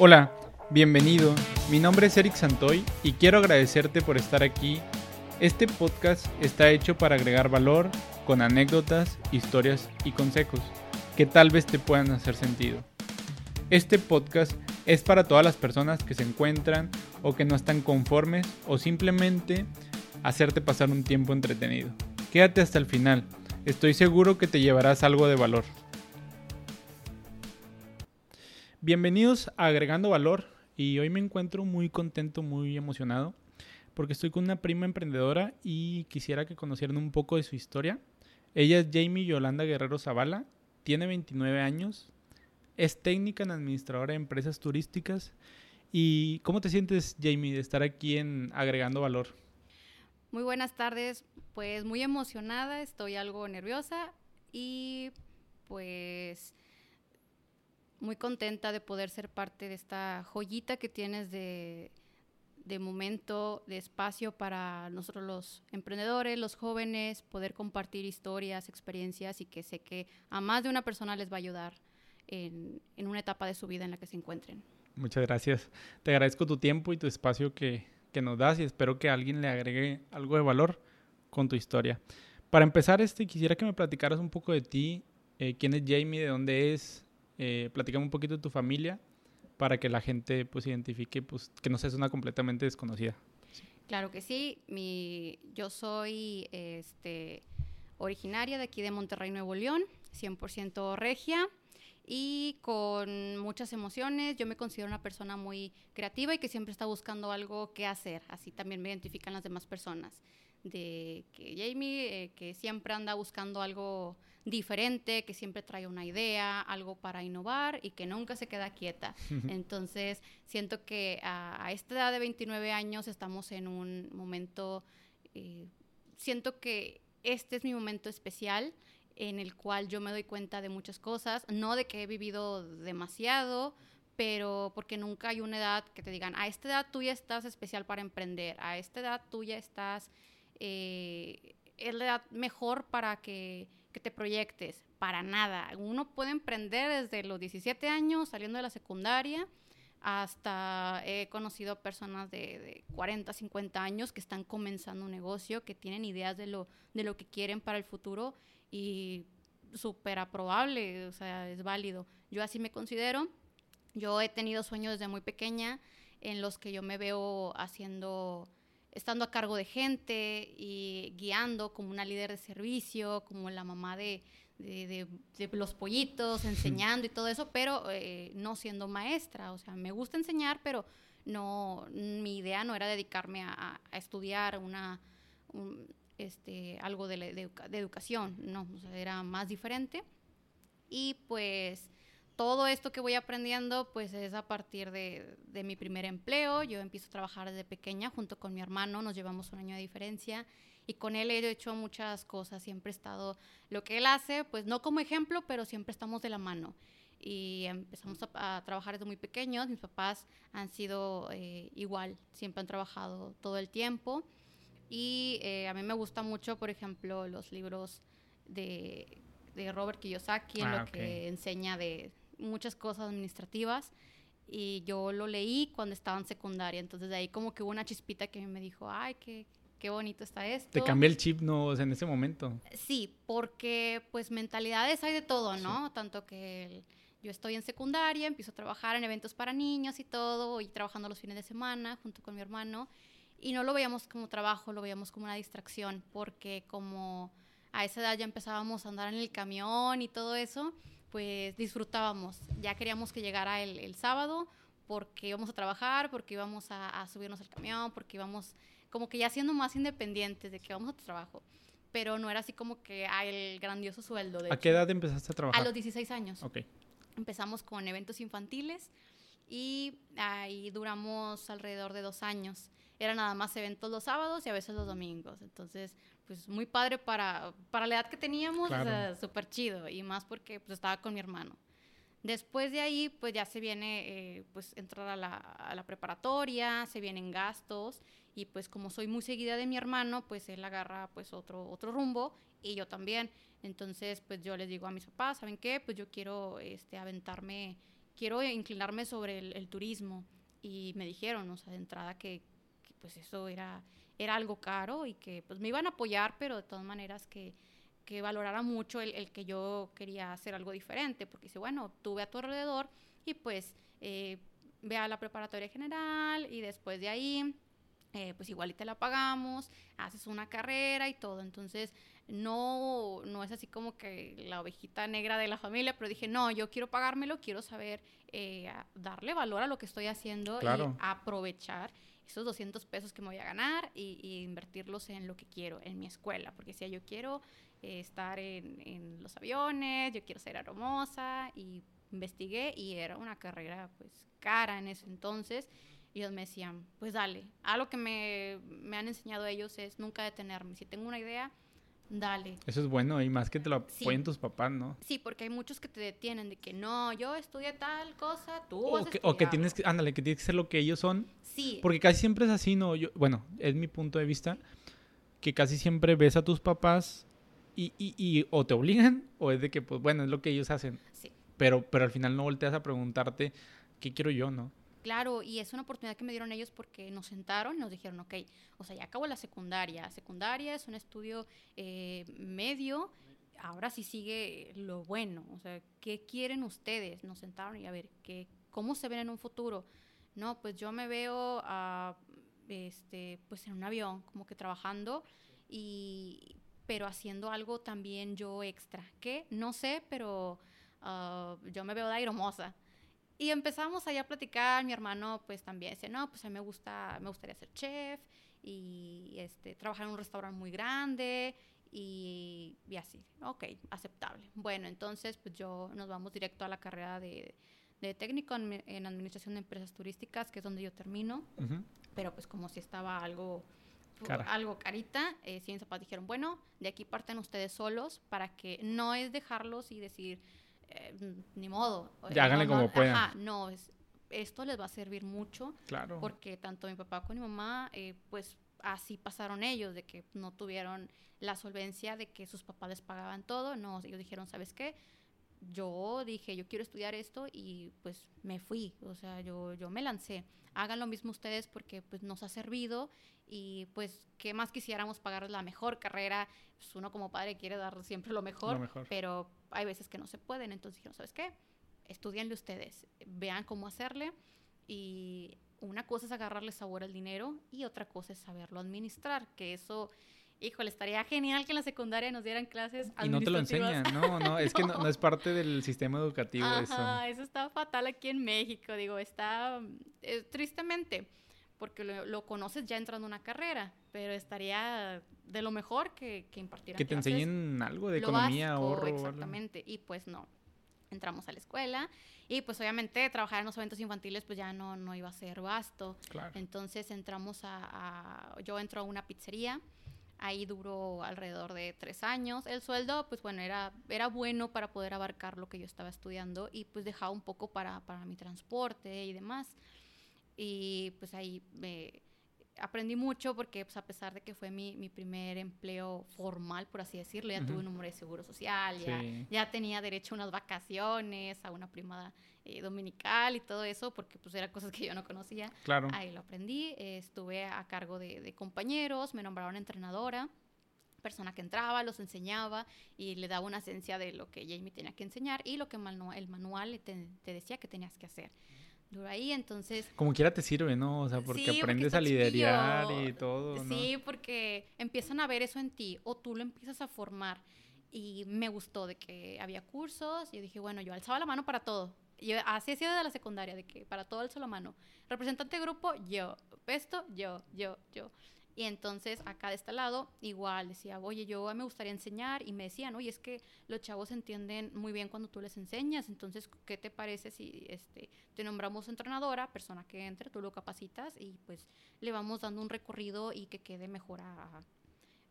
Hola, bienvenido. Mi nombre es Eric Santoy y quiero agradecerte por estar aquí. Este podcast está hecho para agregar valor con anécdotas, historias y consejos que tal vez te puedan hacer sentido. Este podcast es para todas las personas que se encuentran o que no están conformes o simplemente hacerte pasar un tiempo entretenido. Quédate hasta el final, estoy seguro que te llevarás algo de valor. Bienvenidos a Agregando Valor y hoy me encuentro muy contento, muy emocionado porque estoy con una prima emprendedora y quisiera que conocieran un poco de su historia. Ella es Jamie Yolanda Guerrero Zavala, tiene 29 años, es técnica en administradora de empresas turísticas. ¿Y cómo te sientes, Jamie, de estar aquí en Agregando Valor? Muy buenas tardes, pues muy emocionada, estoy algo nerviosa y pues muy contenta de poder ser parte de esta joyita que tienes de, momento, de espacio para nosotros los emprendedores, los jóvenes, poder compartir historias, experiencias y que sé que a más de una persona les va a ayudar en, una etapa de su vida en la que se encuentren. Muchas gracias. Te agradezco tu tiempo y tu espacio que, que nos das y espero que alguien le agregue algo de valor con tu historia. Para empezar, este, quisiera que me platicaras un poco de ti, eh, quién es Jamie, de dónde es, eh, platícame un poquito de tu familia para que la gente pues identifique pues, que no seas una completamente desconocida. Claro que sí. Yo soy este, originaria de aquí de Monterrey, Nuevo León, 100% regia y con muchas emociones. Yo me considero una persona muy creativa y que siempre está buscando algo que hacer. Así también me identifican las demás personas. De que Jamie, eh, que siempre anda buscando algo diferente, que siempre trae una idea, algo para innovar y que nunca se queda quieta. Entonces, siento que a, esta edad de 29 años estamos en un momento, eh, siento que este es mi momento especial en el cual yo me doy cuenta de muchas cosas, no de que he vivido demasiado, pero porque nunca hay una edad que te digan, a esta edad tú ya estás especial para emprender, a esta edad tú ya estás, eh, es la edad mejor para que que te proyectes, para nada. Uno puede emprender desde los 17 años, saliendo de la secundaria, hasta he conocido personas de, 40, 50 años que están comenzando un negocio, que tienen ideas de lo, de lo que quieren para el futuro y súper aprobable, o sea, es válido. Yo así me considero. Yo he tenido sueños desde muy pequeña en los que yo me veo haciendo estando a cargo de gente y guiando como una líder de servicio, como la mamá de, los pollitos, enseñando y todo eso, pero eh, no siendo maestra. O sea, me gusta enseñar, pero no, mi idea no era dedicarme a, estudiar una, este, algo de, educación, no, era más diferente. Y pues todo esto que voy aprendiendo, pues es a partir de, mi primer empleo. Yo empiezo a trabajar desde pequeña junto con mi hermano, nos llevamos un año de diferencia y con él he hecho muchas cosas. Siempre he estado, lo que él hace, pues no como ejemplo, pero siempre estamos de la mano. Y empezamos a, trabajar desde muy pequeños. Mis papás han sido eh, igual, siempre han trabajado todo el tiempo. Y eh, a mí me gusta mucho, por ejemplo, los libros de, Robert Kiyosaki, en lo ah, que enseña de muchas cosas administrativas y yo lo leí cuando estaba en secundaria, entonces de ahí como que hubo una chispita que me dijo, ay, qué, qué bonito está esto. ¿Te cambié el chip, no, en ese momento? Sí, porque pues mentalidades hay de todo, ¿no? Tanto que yo estoy en secundaria, empiezo a trabajar en eventos para niños y todo, y trabajando los fines de semana junto con mi hermano, y no lo veíamos como trabajo, lo veíamos como una distracción, porque como a esa edad ya empezábamos a andar en el camión y todo eso, pues disfrutábamos. Ya queríamos que llegara el, sábado porque íbamos a trabajar, porque íbamos a, subirnos al camión, porque íbamos como que ya siendo más independientes de que vamos a tu trabajo. Pero no era así como que el grandioso sueldo. ¿A qué edad empezaste a trabajar? A los 16 años. Ok. Empezamos con eventos infantiles y ahí duramos alrededor de dos años. Era nada más eventos los sábados y a veces los domingos. Entonces, pues muy padre para, para la edad que teníamos, súper chido, y más porque pues estaba con mi hermano. Después de ahí, pues ya se viene, eh, pues entrar a la, a la, preparatoria, se vienen gastos, y pues como soy muy seguida de mi hermano, pues él agarra pues otro, otro rumbo, y yo también. Entonces, pues yo les digo a mis papás, ¿saben qué? Pues yo quiero este, aventarme quiero inclinarme sobre el, turismo. Y me dijeron, o sea, de entrada que, pues eso era, era algo caro y que pues me iban a apoyar, pero de todas maneras que, que valorara mucho el, el, que yo quería hacer algo diferente, porque dice, bueno, tuve a tu alrededor y pues eh, ve a la preparatoria general y después de ahí, eh, pues igual y te la pagamos, haces una carrera y todo. Entonces, no, no es así como que la ovejita negra de la familia, pero dije, no, yo quiero pagármelo, quiero saber eh, darle valor a lo que estoy haciendo y aprovechar esos 200 pesos que me voy a ganar y, invertirlos en lo que quiero, en mi escuela, porque si yo quiero eh, estar en, en, los aviones, yo quiero ser aromosa y investigué y era una carrera pues cara en ese entonces. Y ellos me decían, pues dale, algo que me, me han enseñado ellos es nunca detenerme, si tengo una idea, dale. Eso es bueno y más que te lo apoyen tus papás, ¿no? Sí, porque hay muchos que te detienen de que no, yo estudié tal cosa, tú o que, o que tienes que, ándale, que tienes que ser lo que ellos son. Sí. Porque casi siempre es así, ¿no? Yo, bueno, es mi punto de vista, que casi siempre ves a tus papás y, y, y o te obligan o es de que, pues bueno, es lo que ellos hacen. Sí. Pero, pero al final no volteas a preguntarte, ¿qué quiero yo, no? Claro, y es una oportunidad que me dieron ellos porque nos sentaron y nos dijeron, ok, o sea, ya acabo la secundaria. Secundaria es un estudio eh, medio, ahora sí sigue lo bueno. O sea, ¿qué quieren ustedes? Nos sentaron y a ver, ¿qué, ¿cómo se ven en un futuro? No, pues yo me veo este, pues en un avión, como que trabajando, y, pero haciendo algo también yo extra. ¿Qué? No sé, pero ah, yo me veo de aeromosa. Y empezamos allá a platicar, mi hermano pues también dice, no, pues a mí me, gusta, me gustaría ser chef y este, trabajar en un restaurante muy grande y, y, así, ok, aceptable. Bueno, entonces pues yo nos vamos directo a la carrera de, de técnico en, administración de empresas turísticas, que es donde yo termino, pero pues como si estaba algo... algo carita, eh, en dijeron, bueno, de aquí parten ustedes solos para que no es dejarlos y decir, eh, ni modo. Ya háganle como puedan. Ajá, no, es, esto les va a servir mucho. Claro. Porque tanto mi papá como mi mamá, eh, pues así pasaron ellos, de que no tuvieron la solvencia de que sus papás les pagaban todo. No, ellos dijeron, ¿sabes qué? Yo dije, yo quiero estudiar esto y pues me fui, o sea, yo, yo me lancé. Hagan lo mismo ustedes porque pues nos ha servido y pues qué más quisiéramos pagar la mejor carrera. Pues uno como padre quiere dar siempre lo mejor, lo mejor. pero hay veces que no se pueden. Entonces dijeron, ¿sabes qué? Estudienle ustedes, vean cómo hacerle y una cosa es agarrarle sabor al dinero y otra cosa es saberlo administrar, que eso, híjole, estaría genial que en la secundaria nos dieran clases Y no te lo enseñan, no, no, es que no, es parte del sistema educativo Ajá, eso. está fatal aquí en México, digo, está, eh, tristemente, porque lo, conoces ya entrando a una carrera, pero estaría de lo mejor que, que impartieran Que te enseñen algo de economía, ahorro. Exactamente, y pues no. Entramos a la escuela y pues obviamente trabajar en los eventos infantiles pues ya no, no iba a ser vasto. Entonces entramos a, a, yo entro a una pizzería, ahí duró alrededor de tres años. El sueldo pues bueno era, era bueno para poder abarcar lo que yo estaba estudiando y pues dejaba un poco para, para mi transporte y demás. Y pues ahí me aprendí mucho porque pues, a pesar de que fue mi, mi primer empleo formal, por así decirlo, ya tuve un número de seguro social, ya, ya, tenía derecho a unas vacaciones, a una primada eh, dominical y todo eso, porque pues eran cosas que yo no conocía. Claro. Ahí lo aprendí, estuve a cargo de, de, compañeros, me nombraron entrenadora persona que entraba, los enseñaba y le daba una esencia de lo que Jamie tenía que enseñar y lo que el manual te, te decía que tenías que hacer duro ahí, entonces... Como quiera te sirve, ¿no? O sea, porque aprendes a liderar y todo, ¿no? Sí, porque empiezan a ver eso en ti o tú lo empiezas a formar. Y me gustó de que había cursos y dije, bueno, yo alzaba la mano para todo. Y así ha sido de la secundaria, de que para todo alzo la mano. Representante de grupo, yo. Esto, yo, yo, yo. Y entonces acá de este lado igual decía, oye, yo me gustaría enseñar y me decían, oye, es que los chavos entienden muy bien cuando tú les enseñas, entonces, ¿qué te parece si este, te nombramos entrenadora, persona que entre, tú lo capacitas y pues le vamos dando un recorrido y que quede mejor a,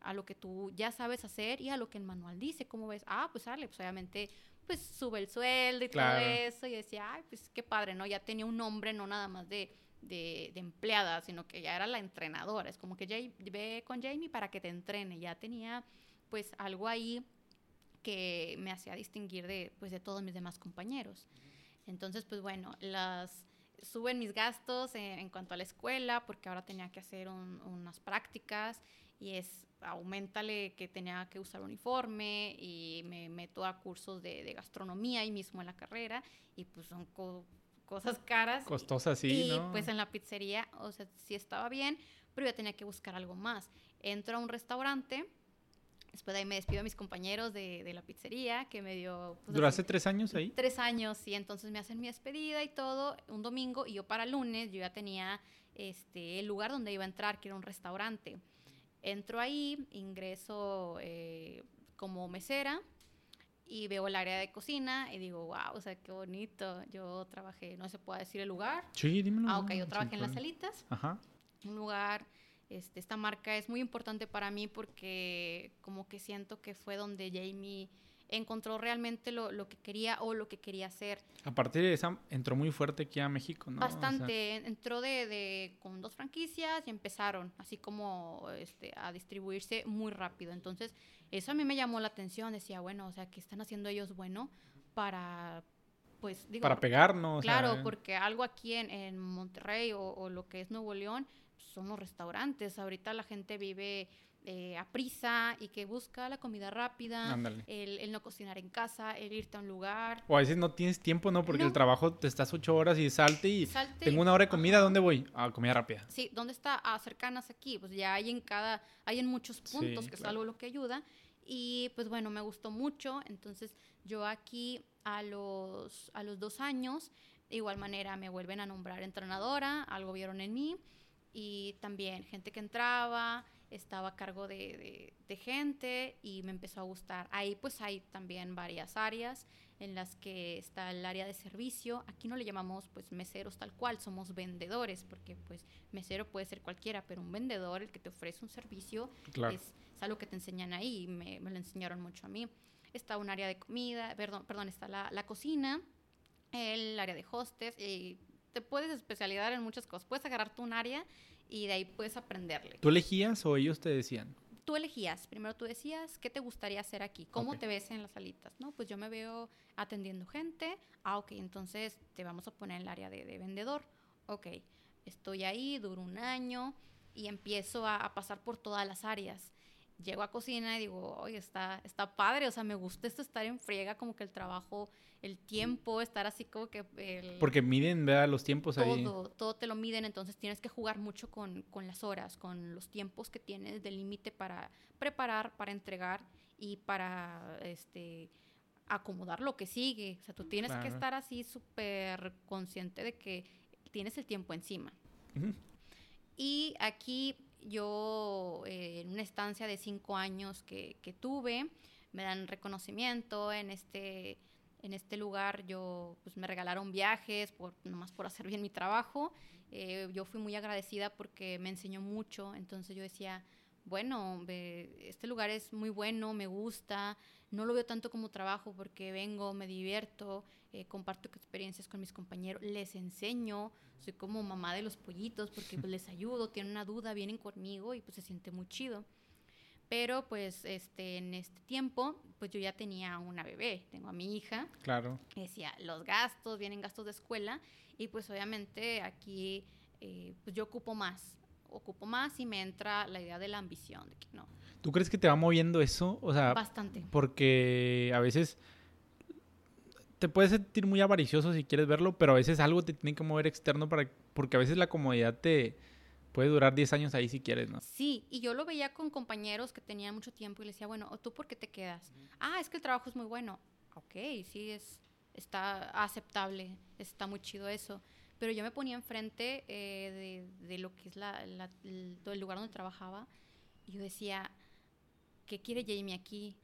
a lo que tú ya sabes hacer y a lo que el manual dice, ¿cómo ves? Ah, pues sale, pues obviamente pues sube el sueldo y todo eso y decía, ay, pues qué padre, ¿no? Ya tenía un nombre, no nada más de de, empleada, sino que ya era la entrenadora. Es como que Jay, ve con Jamie para que te entrene. Ya tenía pues algo ahí que me hacía distinguir de, pues, de todos mis demás compañeros. Entonces, pues bueno, suben mis gastos en, cuanto a la escuela, porque ahora tenía que hacer unas prácticas y es, aumentale que tenía que usar uniforme y me meto a cursos de, gastronomía ahí mismo en la carrera y pues son cosas caras. Costosas, sí, y, pues en la pizzería, o sea, sí estaba bien, pero yo tenía que buscar algo más. Entro a un restaurante Después de ahí me despido a mis compañeros de, de la pizzería, que me dio... Pues, ¿Duraste tres años ahí? Tres años, y entonces me hacen mi despedida y todo, un domingo, y yo para lunes, yo ya tenía este, el lugar donde iba a entrar, que era un restaurante. Entro ahí, ingreso eh, como mesera, y veo el área de cocina y digo, wow, o sea, qué bonito. Yo trabajé, no se puede decir el lugar. Sí, dímelo. Ah, ok, yo trabajé en las salitas. Ajá. Un lugar este, esta marca es muy importante para mí porque como que siento que fue donde Jamie encontró realmente lo, lo, que quería o lo que quería hacer. A partir de esa, entró muy fuerte aquí a México, ¿no? Bastante, entró de, de, con dos franquicias y empezaron así como este, a distribuirse muy rápido. Entonces, eso a mí me llamó la atención, decía, bueno, o sea, ¿qué están haciendo ellos bueno para... Pues, digo, para pegarnos. Claro, porque algo aquí en, en Monterrey o, o, lo que es Nuevo León son los restaurantes. Ahorita la gente vive eh, a prisa y que busca la comida rápida, el, no cocinar en casa, el irte a un lugar. O a veces no tienes tiempo, ¿no? Porque el trabajo te estás ocho horas y salte y tengo una hora de comida, ¿dónde voy? A comida rápida. Sí, ¿dónde está? A cercanas aquí, pues ya hay en cada, hay en muchos puntos, que es algo lo que ayuda. Y pues bueno, me gustó mucho, entonces yo aquí a los, a los dos años, de igual manera me vuelven a nombrar entrenadora, algo vieron en mí y también gente que entraba, estaba a cargo de, gente y me empezó a gustar. Ahí pues hay también varias áreas en las que está el área de servicio. Aquí no le llamamos pues meseros tal cual, somos vendedores, porque pues mesero puede ser cualquiera, pero un vendedor, el que te ofrece un servicio, es, algo que te enseñan ahí y me, lo enseñaron mucho a mí. Está un área de comida, perdón, perdón está la, la cocina, el área de hostes y te puedes especializar en muchas cosas. Puedes agarrarte un área y de ahí puedes aprenderle. ¿Tú elegías o ellos te decían? Tú elegías. Primero tú decías, ¿qué te gustaría hacer aquí? ¿Cómo te ves en las salitas? No, pues yo me veo atendiendo gente. Ah, ok, entonces te vamos a poner en el área de, vendedor. Ok, estoy ahí, duro un año y empiezo a pasar por todas las áreas llego a cocina y digo, oye, está, está padre, o sea, me gusta esto estar en friega, como que el trabajo, el tiempo, estar así como que... Porque miden, vea, los tiempos todo, ahí. Todo, todo te lo miden, entonces tienes que jugar mucho con, con las horas, con los tiempos que tienes de límite para preparar, para entregar y para, este acomodar lo que sigue. O sea, tú tienes que estar así súper consciente de que tienes el tiempo encima. Y aquí yo eh, en una estancia de cinco años que, tuve, me dan reconocimiento en este, en este lugar, yo pues me regalaron viajes, por, nomás por hacer bien mi trabajo. Eh, yo fui muy agradecida porque me enseñó mucho, entonces yo decía, bueno, este lugar es muy bueno, me gusta, no lo veo tanto como trabajo porque vengo, me divierto, eh, comparto experiencias con mis compañeros, les enseño, soy como mamá de los pollitos porque pues, les ayudo, tienen una duda, vienen conmigo y pues se siente muy chido. Pero pues este, en este tiempo, pues yo ya tenía una bebé, tengo a mi hija. Claro. Decía, los gastos, vienen gastos de escuela y pues obviamente aquí eh, pues yo ocupo más, ocupo más y me entra la idea de la ambición, de que no. ¿Tú crees que te va moviendo eso? O sea, bastante. Porque a veces te puedes sentir muy avaricioso si quieres verlo, pero a veces algo te tiene que mover externo para porque a veces la comodidad te puede durar 10 años ahí si quieres, ¿no? Sí, y yo lo veía con compañeros que tenían mucho tiempo y les decía, bueno, ¿tú por qué te quedas? Ah, es que el trabajo es muy bueno. Ok, sí, es, está aceptable, está muy chido eso. Pero yo me ponía enfrente eh, de, lo que es la, el, el lugar donde trabajaba y yo decía, ¿qué quiere Jamie aquí?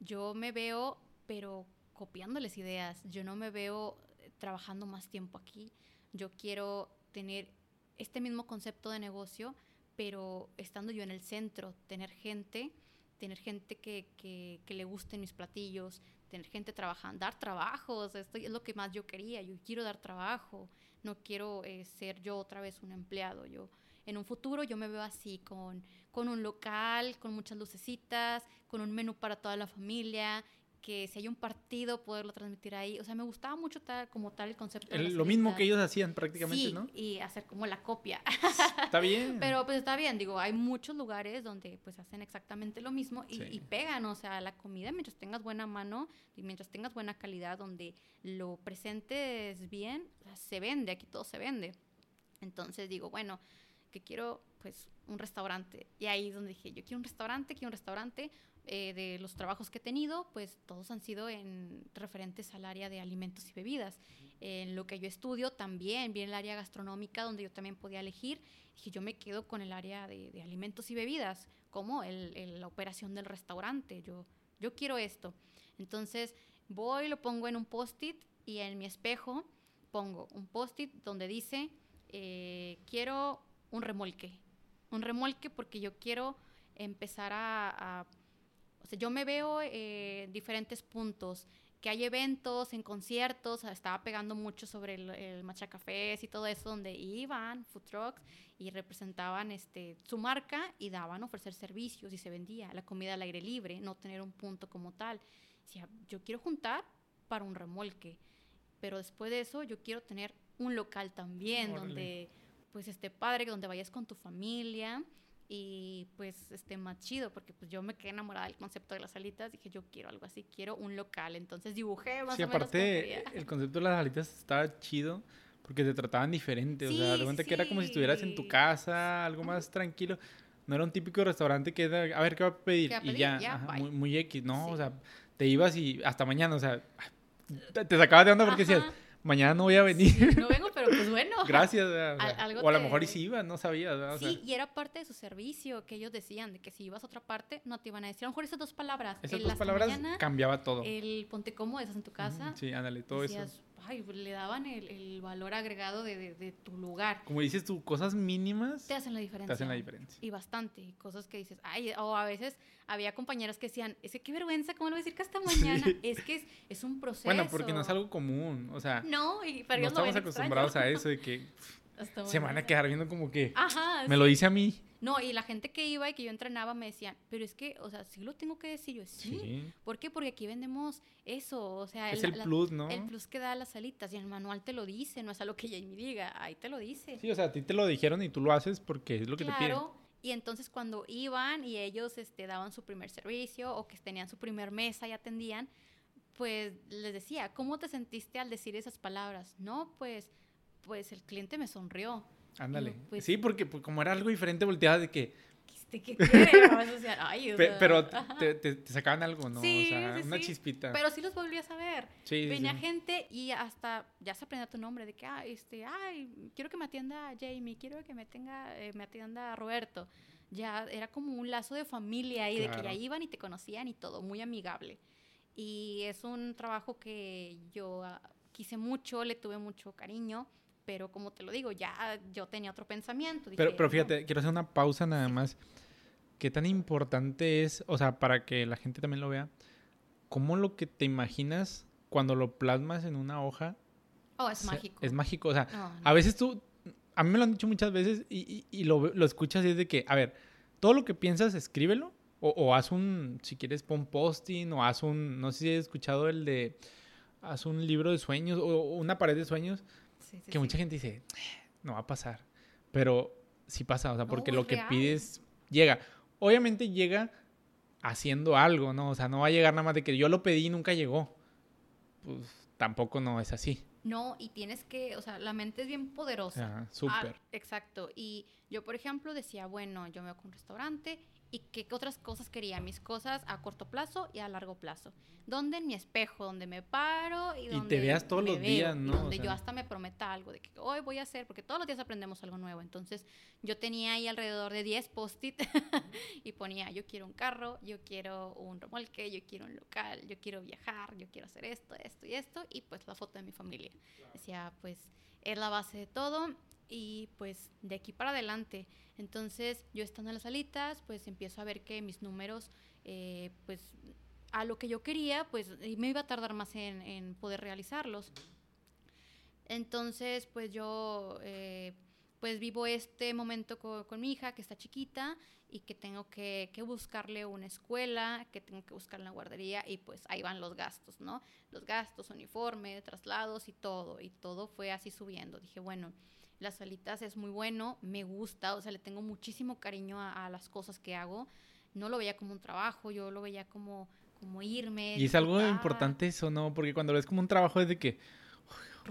Yo me veo, pero copiándoles ideas. Yo no me veo eh, trabajando más tiempo aquí. Yo quiero tener este mismo concepto de negocio, pero estando yo en el centro, tener gente, tener gente que, que, le gusten mis platillos, tener gente trabajando, dar trabajos, esto es lo que más yo quería, yo quiero dar trabajo, no quiero eh, ser yo otra vez un empleado, yo en un futuro yo me veo así, con, con un local, con muchas lucecitas, con un menú para toda la familia, que si hay un partido, poderlo transmitir ahí. O sea, me gustaba mucho tal, como tal el concepto. de lo mismo que ellos hacían prácticamente, sí, ¿no? y hacer como la copia. Está bien. Pero pues está bien, digo, hay muchos lugares donde pues hacen exactamente lo mismo y, y, pegan, o sea, la comida mientras tengas buena mano y mientras tengas buena calidad, donde lo presentes bien, se vende, aquí todo se vende. Entonces digo, bueno, que quiero pues un restaurante. Y ahí es donde dije, yo quiero un restaurante, quiero un restaurante. Eh, de los trabajos que he tenido, pues todos han sido en referentes al área de alimentos y bebidas. En lo que yo estudio también viene el área gastronómica, donde yo también podía elegir. Dije, yo me quedo con el área de, de alimentos y bebidas, como el, el, la operación del restaurante. Yo, yo quiero esto. Entonces voy, lo pongo en un post-it y en mi espejo pongo un post-it donde dice, eh, quiero un remolque. Un remolque porque yo quiero empezar a, a o sea, yo me veo en eh, diferentes puntos, que hay eventos, en conciertos, estaba pegando mucho sobre el, el Machacafés y todo eso, donde iban food trucks y representaban este, su marca y daban ofrecer servicios y se vendía la comida al aire libre, no tener un punto como tal. Decía, yo quiero juntar para un remolque, pero después de eso yo quiero tener un local también, Órale. donde pues esté padre, donde vayas con tu familia y pues esté más chido, porque pues yo me quedé enamorada del concepto de las alitas, dije yo quiero algo así, quiero un local, entonces dibujé más sí, o aparte el concepto de las alitas estaba chido, porque te trataban diferente, sí, o sea, de cuenta sí. que era como si estuvieras en tu casa, algo más tranquilo, no era un típico restaurante que era, a ver, ¿qué va a pedir? ¿Qué va a pedir? Y ya, ya ajá, muy, muy, X, ¿no? Sí. O sea, te ibas y hasta mañana, o sea, te, te sacabas de onda porque ajá. decías, mañana no voy a venir. Sí, no vengo, pero pues bueno. Gracias. O, sea, Al, o a lo mejor y sí iba, no sabía. O sí, y era parte de su servicio que ellos decían, de que si ibas a otra parte, no te iban a decir. A lo mejor esas dos palabras. Esas dos palabras mañana, cambiaba todo. El ponte cómodo, estás en tu casa. Sí, ándale, todo decías, eso. Ay, le daban el, el valor agregado de, de, de, tu lugar. Como dices tú, cosas mínimas. Te hacen la diferencia. Te hacen la diferencia. Y bastante. Y cosas que dices, ay, o a veces había compañeras que decían, es que qué vergüenza, ¿cómo le voy a decir que hasta mañana? Sí. Es que es, es, un proceso. Bueno, porque no es algo común, o sea. No, y pero no estamos acostumbrados extraño. a eso de que se van a quedar viendo como que Ajá, me sí. lo dice a mí. No, y la gente que iba y que yo entrenaba me decían, pero es que, o sea, sí lo tengo que decir yo, sí. sí. ¿Por qué? Porque aquí vendemos eso, o sea, es el, el plus, ¿no? El plus que da las alitas y el manual te lo dice, no es algo que Jamie diga, ahí te lo dice. Sí, o sea, a ti te lo dijeron y tú lo haces porque es lo que claro, te piden. Y entonces cuando iban y ellos este, daban su primer servicio o que tenían su primer mesa y atendían, pues les decía, ¿cómo te sentiste al decir esas palabras? No, pues, pues el cliente me sonrió. Ándale. Pues, sí, porque pues, como era algo diferente, volteaba de que, ¿Qué, qué quiere? o sea, ay, o sea, pero te, te, te, sacaban algo, ¿no? Sí, o sea, sí, una sí. chispita. Pero sí los volvías a ver. Sí, Venía gente y hasta ya se aprendía tu nombre, de que, ah, este, ay, quiero que me atienda Jamie, quiero que me, tenga, eh, me atienda Roberto. Ya era como un lazo de familia ahí, claro. de que ya iban y te conocían y todo, muy amigable. Y es un trabajo que yo uh, quise mucho, le tuve mucho cariño pero como te lo digo, ya yo tenía otro pensamiento. Dije, pero, pero fíjate, no. quiero hacer una pausa nada más. ¿Qué tan importante es, o sea, para que la gente también lo vea, cómo lo que te imaginas cuando lo plasmas en una hoja Oh, es mágico. Es mágico, o sea, No, no. a veces tú, a mí me lo han dicho muchas veces y, y- y lo, lo escuchas y es de que, a ver, todo lo que piensas, escríbelo o, o haz un, si quieres, pon posting o haz un, no sé si has escuchado el de, haz un libro de sueños o, o una pared de sueños Sí, sí, que mucha gente dice, "Eh, no va a pasar. Pero sí pasa, o sea, porque lo que real. pides llega. Obviamente llega haciendo algo, ¿no? O sea, no va a llegar nada más de que yo lo pedí y nunca llegó. Pues tampoco no es así. No, y tienes que, o sea, la mente es bien poderosa. Ajá, súper. Ah, exacto. Y yo, por ejemplo, decía, bueno, yo me voy con un restaurante y qué otras cosas quería, mis cosas a corto plazo y a largo plazo. Donde en mi espejo, donde me paro y Y donde te veas todos los veo, días, ¿no? donde O sea. yo hasta me prometa algo de que hoy voy a hacer, porque todos los días aprendemos algo nuevo. Entonces, yo tenía ahí alrededor de 10 post-it y ponía, yo quiero un carro, yo quiero un remolque, yo quiero un local, yo quiero viajar, yo quiero hacer esto, esto y esto, y pues la foto de mi familia. Decía, pues es la base de todo y pues de aquí para adelante. Entonces yo estando en las alitas, pues empiezo a ver que mis números, eh, pues a lo que yo quería, pues me iba a tardar más en, en poder realizarlos. Entonces, pues yo, eh, pues vivo este momento con, con mi hija que está chiquita y que tengo que, que, buscarle una escuela, que tengo que buscarle una guardería y pues ahí van los gastos, ¿no? Los gastos, uniforme, traslados y todo. Y todo fue así subiendo. Dije, bueno, las salitas es muy bueno, me gusta, o sea, le tengo muchísimo cariño a, a las cosas que hago. No lo veía como un trabajo, yo lo veía como, como irme. Y es algo importante eso, ¿no? Porque cuando lo ves como un trabajo es de que,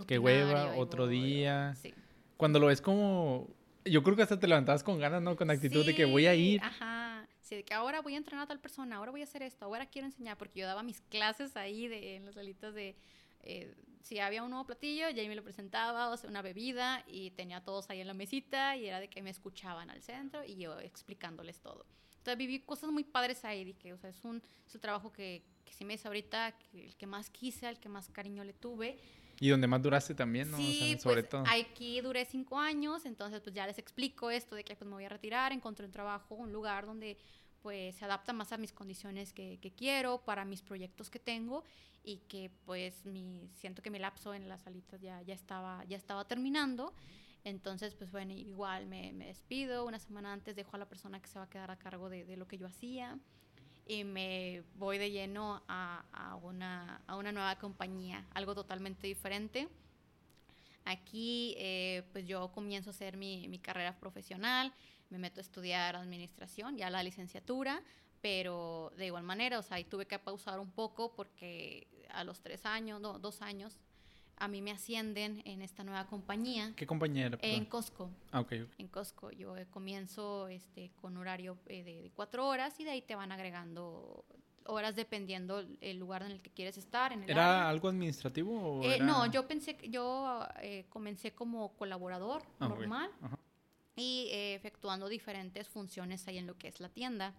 qué hueva, otro día. Sí. Cuando lo ves como yo creo que hasta te levantabas con ganas, ¿no? Con actitud de que voy a ir. Ajá. Sí, de que ahora voy a entrenar a tal persona, ahora voy a hacer esto, ahora quiero enseñar, porque yo daba mis clases ahí de, en las salitas de... Eh, si había un nuevo platillo, ya me lo presentaba, o sea, una bebida, y tenía todos ahí en la mesita, y era de que me escuchaban al centro, y yo explicándoles todo. Entonces viví cosas muy padres ahí, dije, o sea, es un, es un trabajo que, que sí me es ahorita, que, el que más quise, el que más cariño le tuve, y donde más duraste también, ¿no? Sí, sobre pues, todo. Aquí duré cinco años, entonces pues ya les explico esto de que pues me voy a retirar, encontré un trabajo, un lugar donde pues se adapta más a mis condiciones que, quiero, para mis proyectos que tengo y que pues mi, siento que mi lapso en las salitas ya, ya, estaba, ya estaba terminando. Entonces, pues bueno, igual me, me, despido, una semana antes dejo a la persona que se va a quedar a cargo de, lo que yo hacía y me voy de lleno a, a, una, a una nueva compañía, algo totalmente diferente. Aquí eh, pues yo comienzo a hacer mi, mi, carrera profesional, me meto a estudiar administración, ya la licenciatura, pero de igual manera, o sea, ahí tuve que pausar un poco porque a los tres años, no, dos años, a mí me ascienden en esta nueva compañía. ¿Qué compañía era? En Costco. Ah, ok. En Costco. Yo eh, comienzo este, con horario eh, de, cuatro horas y de ahí te van agregando horas dependiendo el lugar en el que quieres estar. En el ¿Era algo administrativo? O eh, No, yo pensé, yo comencé como colaborador ah, normal y efectuando diferentes funciones ahí en lo que es la tienda.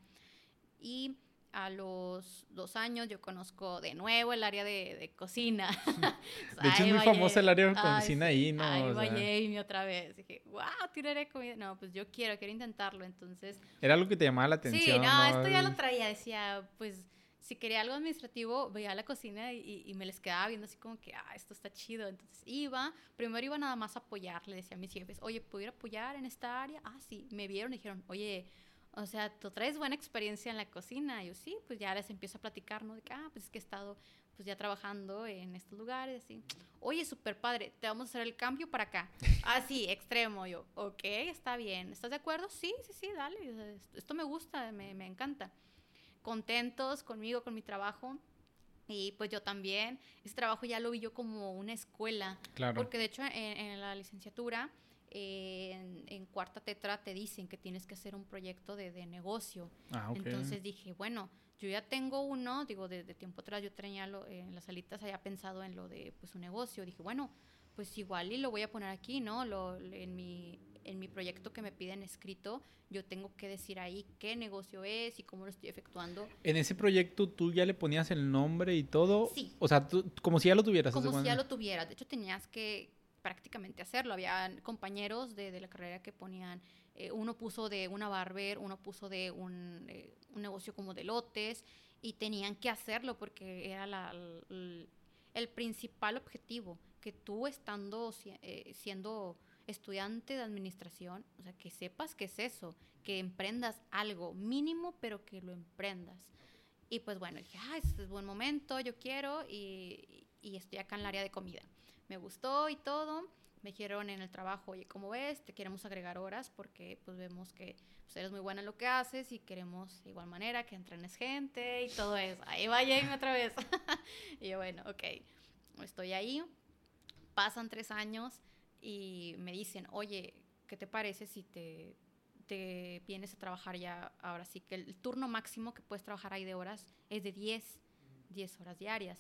Y a los dos años yo conozco de nuevo el área de, de cocina. de hecho es muy famosa el área de cocina ahí, ¿no? Ahí Jamie otra vez. Dije, wow, tiraré comida. No, pues yo quiero, quiero intentarlo, entonces... Era algo que te llamaba la atención, Sí, no, esto ya lo traía, decía, pues... Si quería algo administrativo, veía la cocina y, y, me les quedaba viendo así como que, ah, esto está chido. Entonces iba, primero iba nada más a apoyar, le decía a mis jefes, oye, ¿puedo apoyar en esta área? Ah, sí, me vieron y dijeron, oye, o sea, tú traes buena experiencia en la cocina. Y yo, sí, pues ya les empiezo a platicar, ¿no? De que, ah, pues es que he estado pues ya trabajando en estos lugares, así. Oye, súper padre, te vamos a hacer el cambio para acá. Ah, sí, extremo. Yo, ok, está bien. ¿Estás de acuerdo? Sí, sí, sí, dale. Esto me gusta, me, me encanta. Contentos conmigo, con mi trabajo. Y pues yo también, ese trabajo ya lo vi yo como una escuela. Claro. Porque de hecho en, en la licenciatura en, cuarta tetra te dicen que tienes que hacer un proyecto de, de negocio. Ah, Entonces dije, bueno, yo ya tengo uno, digo, desde tiempo atrás yo tenía lo, en las salitas, había pensado en lo de pues un negocio. Dije, bueno, pues igual y lo voy a poner aquí, ¿no? Lo, en, mi, en mi proyecto que me piden escrito, yo tengo que decir ahí qué negocio es y cómo lo estoy efectuando. En ese proyecto tú ya le ponías el nombre y todo. Sí. O sea, como si ya lo tuvieras. Como si ya lo tuvieras. De hecho, tenías que, prácticamente hacerlo. Había compañeros de, de la carrera que ponían, eh, uno puso de una barber, uno puso de un, eh, un, negocio como de lotes y tenían que hacerlo porque era la, el, el, principal objetivo, que tú estando eh, siendo estudiante de administración, o sea, que sepas qué es eso, que emprendas algo mínimo, pero que lo emprendas. Y pues bueno, dije, ah, este es buen momento, yo quiero y, y estoy acá en el área de comida me gustó y todo. Me dijeron en el trabajo, oye, ¿cómo ves? Te queremos agregar horas porque pues vemos que pues, eres muy buena en lo que haces y queremos de igual manera que entrenes gente y todo eso. Ahí va Jamie otra vez. y yo, bueno, ok, estoy ahí. Pasan tres años y me dicen, oye, ¿qué te parece si te, te vienes a trabajar ya ahora sí que el turno máximo que puedes trabajar ahí de horas es de 10, 10 horas diarias?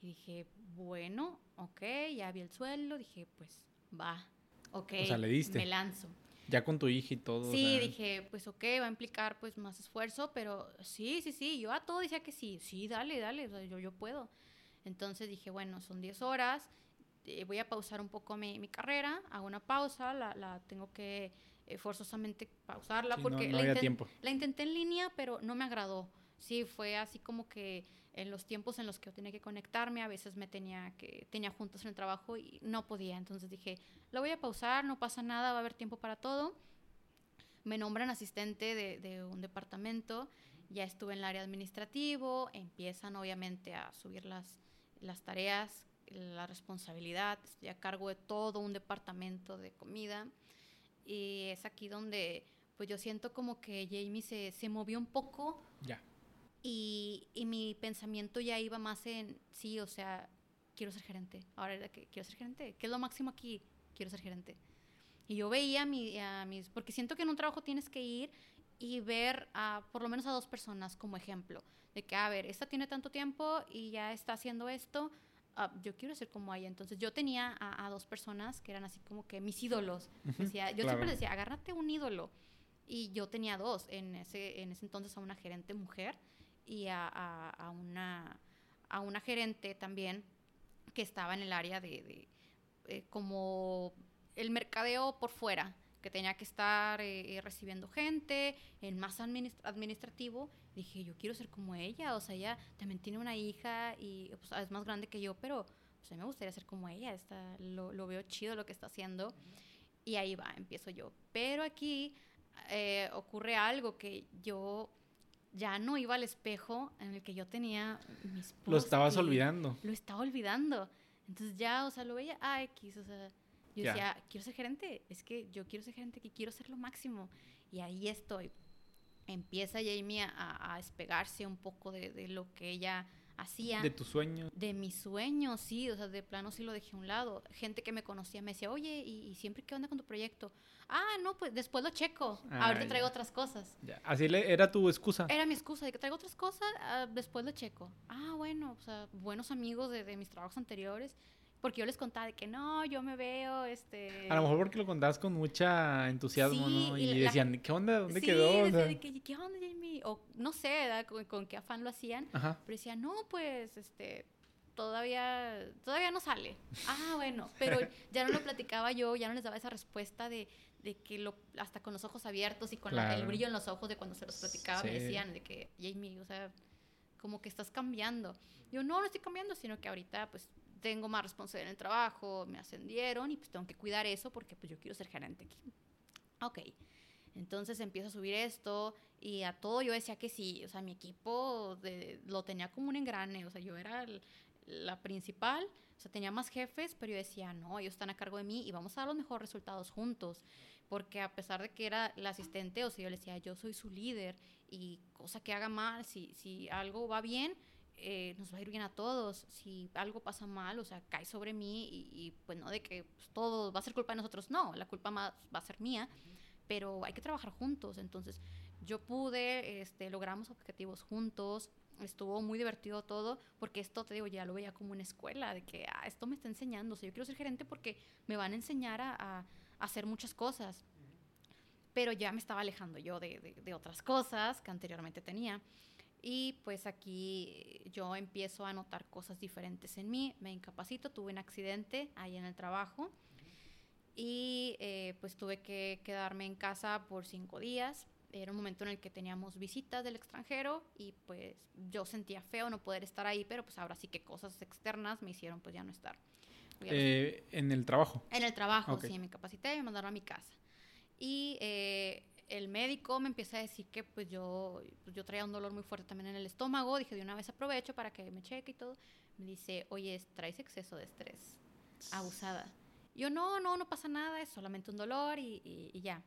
Y dije, bueno, ok, ya vi el suelo, dije, pues va, ok, o sea, le diste. me lanzo. Ya con tu hija y todo. Sí, dije, pues ok, va a implicar pues más esfuerzo, pero sí, sí, sí, yo a todo decía que sí, sí, dale, dale, yo, yo puedo. Entonces dije, bueno, son 10 horas, eh, voy a pausar un poco mi, mi, carrera, hago una pausa, la, la tengo que eh, forzosamente pausarla porque no, no la, tiempo. la intenté en línea, pero no me agradó. Sí, fue así como que en los tiempos en los que yo tenía que conectarme, a veces me tenía que tenía juntas en el trabajo y no podía. Entonces dije, lo voy a pausar, no pasa nada, va a haber tiempo para todo. Me nombran asistente de, de un departamento, ya estuve en el área administrativo, empiezan obviamente a subir las, las tareas, la responsabilidad, estoy a cargo de todo un departamento de comida y es aquí donde pues yo siento como que Jamie se, se movió un poco. Ya. Y, y, mi pensamiento ya iba más en, sí, o sea, quiero ser gerente. Ahora era que quiero ser gerente. ¿Qué es lo máximo aquí? Quiero ser gerente. Y yo veía a, mi, a mis, porque siento que en un trabajo tienes que ir y ver a por lo menos a dos personas como ejemplo. De que, a ver, esta tiene tanto tiempo y ya está haciendo esto, uh, yo quiero ser como ella. Entonces yo tenía a, a, dos personas que eran así como que mis ídolos. Decía, yo claro. siempre decía, agárrate un ídolo. Y yo tenía dos, en ese, en ese entonces a una gerente mujer y a, a, a una, a una gerente también que estaba en el área de, de eh, como el mercadeo por fuera, que tenía que estar eh, recibiendo gente, el más administra administrativo. Dije, yo quiero ser como ella, o sea, ella también tiene una hija y pues, es más grande que yo, pero pues, a mí me gustaría ser como ella, está, lo, lo veo chido lo que está haciendo. Y ahí va, empiezo yo. Pero aquí eh, ocurre algo que yo ya no iba al espejo en el que yo tenía mis Lo estabas olvidando. Lo estaba olvidando. Entonces ya, o sea, lo veía, ah, X, o sea, yo ya. decía, quiero ser gerente, es que yo quiero ser gerente, que quiero ser lo máximo. Y ahí estoy. Empieza Jamie a, a despegarse un poco de, de lo que ella hacía. De tus sueños. De mis sueños, sí, o sea, de plano sí lo dejé a un lado. Gente que me conocía me decía, oye, ¿y, y siempre qué onda con tu proyecto? Ah, no, pues después lo checo. Ah, Ahorita ya. traigo otras cosas. Ya. Así le, era tu excusa. Era mi excusa, de que traigo otras cosas, uh, después lo checo. Ah, bueno, o sea, buenos amigos de, de mis trabajos anteriores porque yo les contaba de que no, yo me veo, este... A lo mejor porque lo contabas con mucha entusiasmo, sí, ¿no? Y, y decían. ¿qué onda? ¿Dónde sí, quedó? O sea, de que, ¿qué onda, Jamie? O no sé, con, con, qué afán lo hacían. Ajá. Pero decían, no, pues, este, todavía, todavía no sale. Ah, bueno, pero ya no lo platicaba yo, ya no les daba esa respuesta de, de que lo, hasta con los ojos abiertos y con claro. la, el brillo en los ojos de cuando se los platicaba, sí. me decían de que, Jamie, o sea, como que estás cambiando. Yo, no, no estoy cambiando, sino que ahorita, pues, tengo más responsabilidad en el trabajo, me ascendieron y pues tengo que cuidar eso porque pues yo quiero ser gerente aquí. Ok, entonces empiezo a subir esto y a todo yo decía que sí, o sea, mi equipo de, lo tenía como un engrane, o sea, yo era el, la principal, o sea, tenía más jefes, pero yo decía, no, ellos están a cargo de mí y vamos a dar los mejores resultados juntos, porque a pesar de que era la asistente, o sea, yo le decía, yo soy su líder y cosa que haga mal, si, si algo va bien, eh, nos va a ir bien a todos. Si algo pasa mal, o sea, cae sobre mí y, y pues no de que pues, todo va a ser culpa de nosotros, no, la culpa más va a ser mía, pero hay que trabajar juntos. Entonces, yo pude, este, logramos objetivos juntos, estuvo muy divertido todo, porque esto, te digo, ya lo veía como una escuela, de que ah, esto me está enseñando, o sea, yo quiero ser gerente porque me van a enseñar a, a, hacer muchas cosas. Pero ya me estaba alejando yo de, de, de otras cosas que anteriormente tenía. Y pues aquí yo empiezo a notar cosas diferentes en mí. Me incapacito, tuve un accidente ahí en el trabajo y eh, pues tuve que quedarme en casa por cinco días. Era un momento en el que teníamos visitas del extranjero y pues yo sentía feo no poder estar ahí, pero pues ahora sí que cosas externas me hicieron pues ya no estar. Eh, ¿En el trabajo? En el trabajo, okay. sí, me incapacité y me mandaron a mi casa. Y eh, el médico me empieza a decir que pues yo, pues yo traía un dolor muy fuerte también en el estómago. Dije, de una vez aprovecho para que me cheque y todo. Me dice, oye, traes exceso de estrés. Abusada. Yo, no, no, no pasa nada, es solamente un dolor y, y, y ya.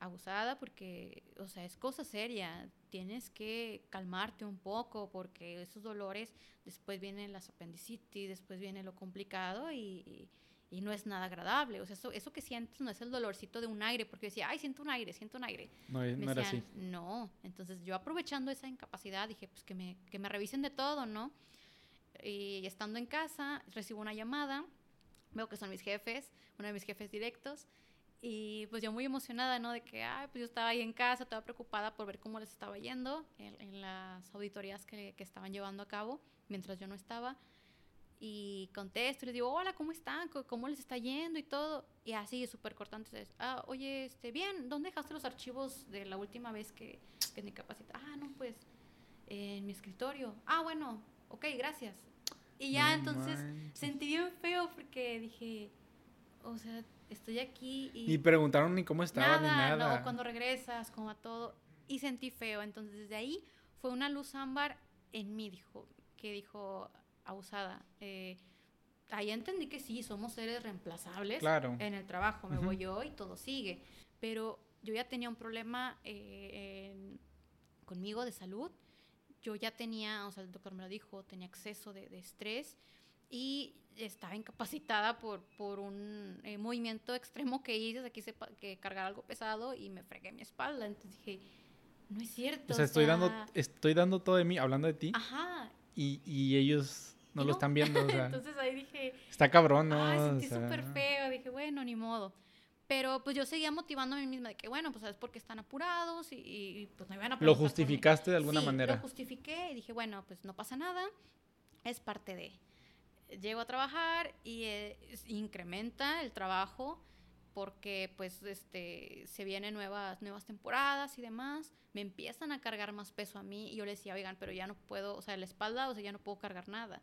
Abusada porque, o sea, es cosa seria. Tienes que calmarte un poco porque esos dolores, después vienen las apendicitis, después viene lo complicado y, y y no es nada agradable. O sea, eso, eso que sientes no es el dolorcito de un aire, porque yo decía, ay, siento un aire, siento un aire. No, no decían, era así. No, entonces yo aprovechando esa incapacidad dije, pues que me, que me revisen de todo, ¿no? Y estando en casa, recibo una llamada, veo que son mis jefes, uno de mis jefes directos, y pues yo muy emocionada, ¿no? De que, ay, pues yo estaba ahí en casa, estaba preocupada por ver cómo les estaba yendo en, en las auditorías que, que estaban llevando a cabo mientras yo no estaba y contesto y les digo, hola, ¿cómo están? ¿Cómo les está yendo y todo? Y así, súper cortantes. Ah, oye, este, bien, ¿dónde dejaste los archivos de la última vez que, que me capacité? Ah, no, pues, en mi escritorio. Ah, bueno, ok, gracias. Y ya No entonces manches. sentí bien feo porque dije, o sea, estoy aquí y... Ni preguntaron ni cómo estaba ni nada, nada. no, cuando regresas, como a todo. Y sentí feo. Entonces, desde ahí fue una luz ámbar en mí, dijo, que dijo abusada. Eh, ahí entendí que sí, somos seres reemplazables Claro. en el trabajo. Me Ujú. voy yo y todo sigue. Pero yo ya tenía un problema eh, en- conmigo de salud. Yo ya tenía, o sea, el doctor me lo dijo, tenía exceso de, de estrés y estaba incapacitada por, por un eh, movimiento extremo que hice, o sea, quise pa- que cargar algo pesado y me fregué mi espalda. Entonces dije, no es cierto. O sea, estoy dando, estoy dando todo de mí, hablando de ti, Ajá. y, y ellos no y lo están viendo. O sea, Entonces ahí dije, está cabrón, ¿no? Ay, O sentí sea, súper feo. Dije, bueno, ni modo. Pero pues yo seguía motivando a mí misma de que, bueno, pues sabes por qué están apurados y, pues me iban a Lo justificaste de alguna Sí, manera. Lo justifiqué y dije, bueno, pues no pasa nada, es parte de. Llego a trabajar y eh, incrementa el trabajo porque pues este se vienen nuevas nuevas temporadas y demás me empiezan a cargar más peso a mí y yo le decía oigan pero ya no puedo o sea la espalda o sea ya no puedo cargar nada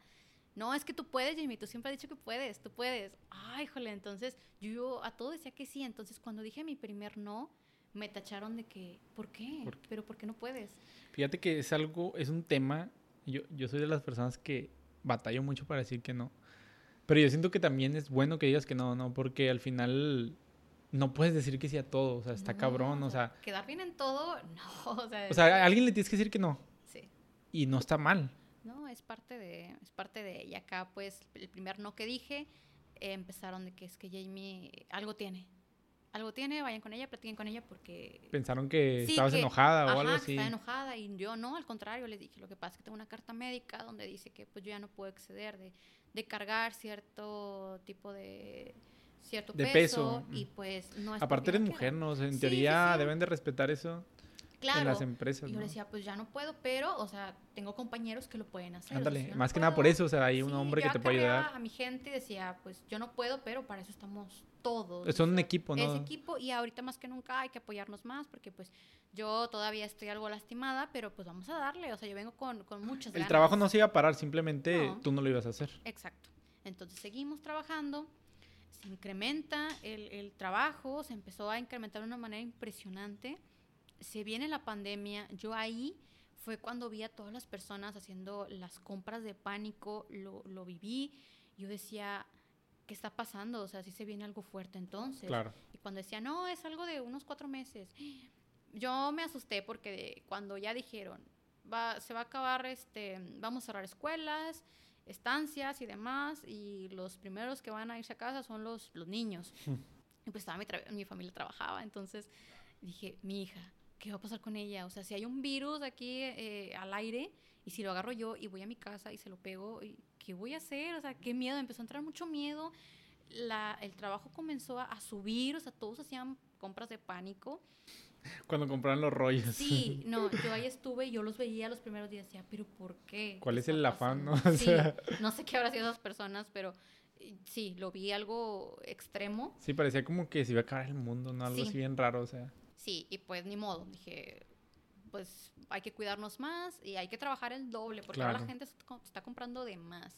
no es que tú puedes Jamie tú siempre has dicho que puedes tú puedes ay jole entonces yo a todo decía que sí entonces cuando dije mi primer no me tacharon de que ¿por qué? ¿Por qué? pero ¿por qué no puedes? Fíjate que es algo, es un tema. Yo, yo soy de las personas que batallo mucho para decir que no. Pero yo siento que también es bueno que digas que no, no, porque al final no puedes decir que sí a todo. O sea, está No, cabrón. O sea, quedar bien en todo, no, o sea, o sea, a alguien le tienes que decir que no. sí. Y no está mal. No, es parte de, es parte de ella. Acá, pues, el primer no que dije, eh, empezaron de que es que Jamie algo tiene. Algo tiene, vayan con ella, platiquen con ella porque... Pensaron que Sí, estabas que- enojada o ajá, algo así. estaba enojada y yo no, al contrario, les dije, lo que pasa es que tengo una carta médica donde dice que pues yo ya no puedo exceder de, de cargar cierto tipo de cierto De peso, peso. y pues no es Aparte eres mujer. ¿no? O sea, en Sí, sí, teoría sí. deben de respetar eso Claro. en las empresas, Y yo ¿no? decía, pues ya no puedo, pero, o sea, tengo compañeros que lo pueden hacer. o sea, Ándale, si yo no más que nada por puedo- eso, o sea, hay un Sí, hombre que te puede ayudar. a mi gente y decía, pues yo no puedo, pero para eso estamos todos. Son o un sea, equipo, Es ¿no? equipo y ahorita más que nunca hay que apoyarnos más porque pues yo todavía estoy algo lastimada, pero pues vamos a darle, o sea, yo vengo con, con muchas El ganas. trabajo no se iba a parar, simplemente No. tú no lo ibas a hacer. Exacto. Entonces seguimos trabajando, se incrementa el, el trabajo, se empezó a incrementar de una manera impresionante. Se viene la pandemia, yo ahí fue cuando vi a todas las personas haciendo las compras de pánico, lo, lo viví. Yo decía, ¿qué está pasando? O sea, si se viene algo fuerte entonces. Claro. Y cuando decía, no, es algo de unos cuatro meses, yo me asusté porque cuando ya dijeron, va, se va a acabar, este, vamos a cerrar escuelas, estancias y demás, y los primeros que van a irse a casa son los, los niños. y pues estaba mi, mi familia trabajaba, entonces dije, mi hija, ¿qué va a pasar con ella? O sea, si hay un virus aquí eh, al aire, y si lo agarro yo y voy a mi casa y se lo pego, ¿y ¿qué voy a hacer? O sea, qué miedo, empezó a entrar mucho miedo. La, el trabajo comenzó a, a subir, o sea, todos hacían compras de pánico. Cuando compraron los rollos. Sí, no, yo ahí estuve y yo los veía los primeros días, decía, pero ¿por qué? ¿Cuál ¿Qué es el afán, no? pasando?". O Sí, sea- no sé qué habrá sido esas personas, pero sí, lo vi algo extremo. Sí, parecía como que se iba a acabar el mundo, ¿no? Algo Sí. así bien raro, o sea. Sí, y pues ni modo, dije, pues hay que cuidarnos más y hay que trabajar el doble, porque ahora la Claro. gente está comprando de más.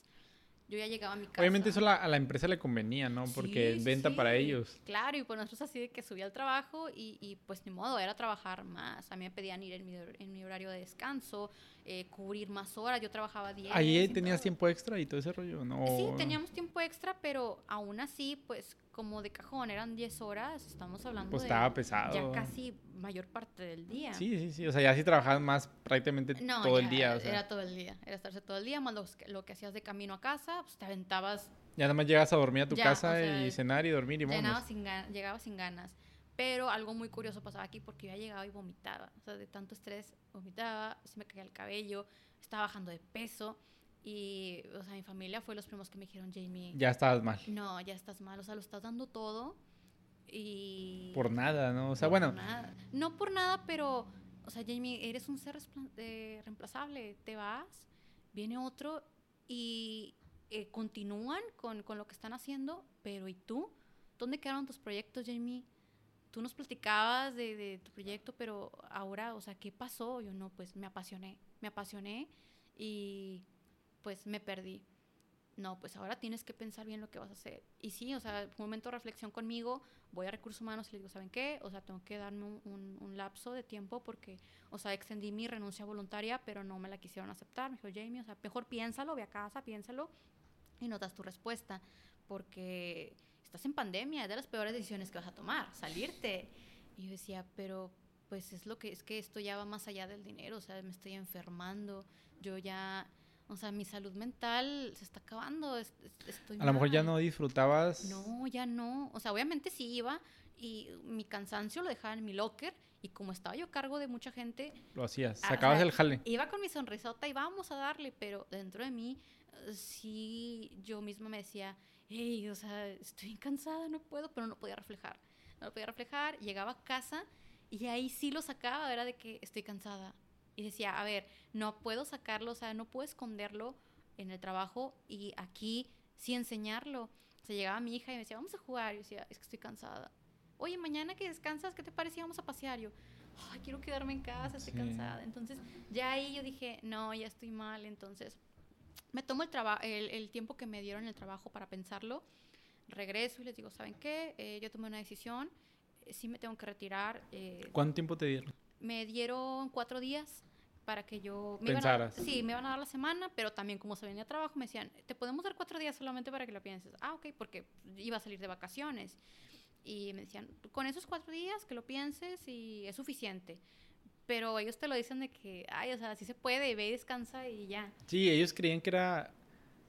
Yo ya llegaba a mi casa. Obviamente eso la- a la empresa le convenía, ¿no? Porque Sí, es sí, venta para ellos. Claro, y pues nosotros así de que subía al trabajo y, y, pues ni modo, era trabajar más. A mí me pedían ir en mi, en mi horario de descanso, eh, cubrir más horas. Yo trabajaba 10. Ahí tenías todo. tiempo extra y todo ese rollo, ¿no? Sí, teníamos tiempo extra, pero aún así, pues como de cajón, eran 10 horas, estamos hablando Pues de estaba pesado. ya casi mayor parte del día. Sí, sí, sí. O sea, ya sí trabajabas más prácticamente No, todo el día. O sea, Era todo el día, era estarse todo el día, más lo, que- lo que hacías de camino a casa, pues te aventabas ya nada más llegas a dormir a tu Ya, casa o sea, y cenar y dormir y vámonos. sin llegaba sin ganas. Pero algo muy curioso pasaba aquí porque yo ya llegaba y vomitaba. O sea, de tanto estrés vomitaba, se me caía el cabello, estaba bajando de peso. Y, o sea, mi familia fue los primos que me dijeron, Jamie, Ya estabas mal. no, ya estás mal, o sea, lo estás dando todo. Y... Por nada, ¿no? O sea, por bueno, nada. No por nada, pero, o sea, Jamie, eres un ser eh, reemplazable. Te vas, viene otro y eh, continúan con, con lo que están haciendo, pero ¿y tú? ¿Dónde quedaron tus proyectos, Jamie? tú nos platicabas de, de, tu proyecto, pero ahora, o sea, ¿qué pasó? Yo no, pues me apasioné, me apasioné y pues me perdí. No, pues ahora tienes que pensar bien lo que vas a hacer. Y sí, o sea, un momento de reflexión conmigo, voy a recursos humanos y les digo, ¿saben qué? O sea, tengo que darme un, un, lapso de tiempo porque, o sea, extendí mi renuncia voluntaria, pero no me la quisieron aceptar. Me dijo, Jamie, o sea, mejor piénsalo, ve a casa, piénsalo y no das tu respuesta. Porque estás en pandemia, es de las peores decisiones que vas a tomar, salirte. Y yo decía, pero pues es lo que es que esto ya va más allá del dinero, o sea, me estoy enfermando, yo ya, o sea, mi salud mental se está acabando, estoy A lo mejor ya no disfrutabas. No, ya no, o sea, obviamente sí iba y mi cansancio lo dejaba en mi locker y como estaba yo a cargo de mucha gente, lo hacías, sacabas el jale. Iba con mi sonrisota y vamos a darle, pero dentro de mí eh, sí yo misma me decía, hey, o sea, estoy cansada, no puedo, pero no podía reflejar. No lo podía reflejar, llegaba a casa y ahí sí lo sacaba, era de que estoy cansada. Y decía, a ver, no puedo sacarlo, o sea, no puedo esconderlo en el trabajo y aquí sí enseñarlo. O sea, llegaba mi hija y me decía, vamos a jugar. Y yo decía, es que estoy cansada. Oye, mañana que descansas, ¿qué te parece? Vamos a pasear. Yo, ay, quiero quedarme en casa, estoy cansada. Entonces, ya ahí yo dije, no, ya estoy mal. Entonces, me tomo el, el, el, tiempo que me dieron el trabajo para pensarlo, regreso y les digo, ¿saben qué? Eh, yo tomé una decisión, eh, sí me tengo que retirar. Eh, ¿Cuánto tiempo te dieron? Me dieron cuatro días para que yo... Me Pensaras. sí, me iban a dar la semana, pero también como se venía a trabajo me decían, te podemos dar cuatro días solamente para que lo pienses. Ah, ok, porque iba a salir de vacaciones. Y me decían, con esos cuatro días que lo pienses y es suficiente pero ellos te lo dicen de que, ay, o sea, así se puede, ve y descansa y ya. Sí, ellos creían que era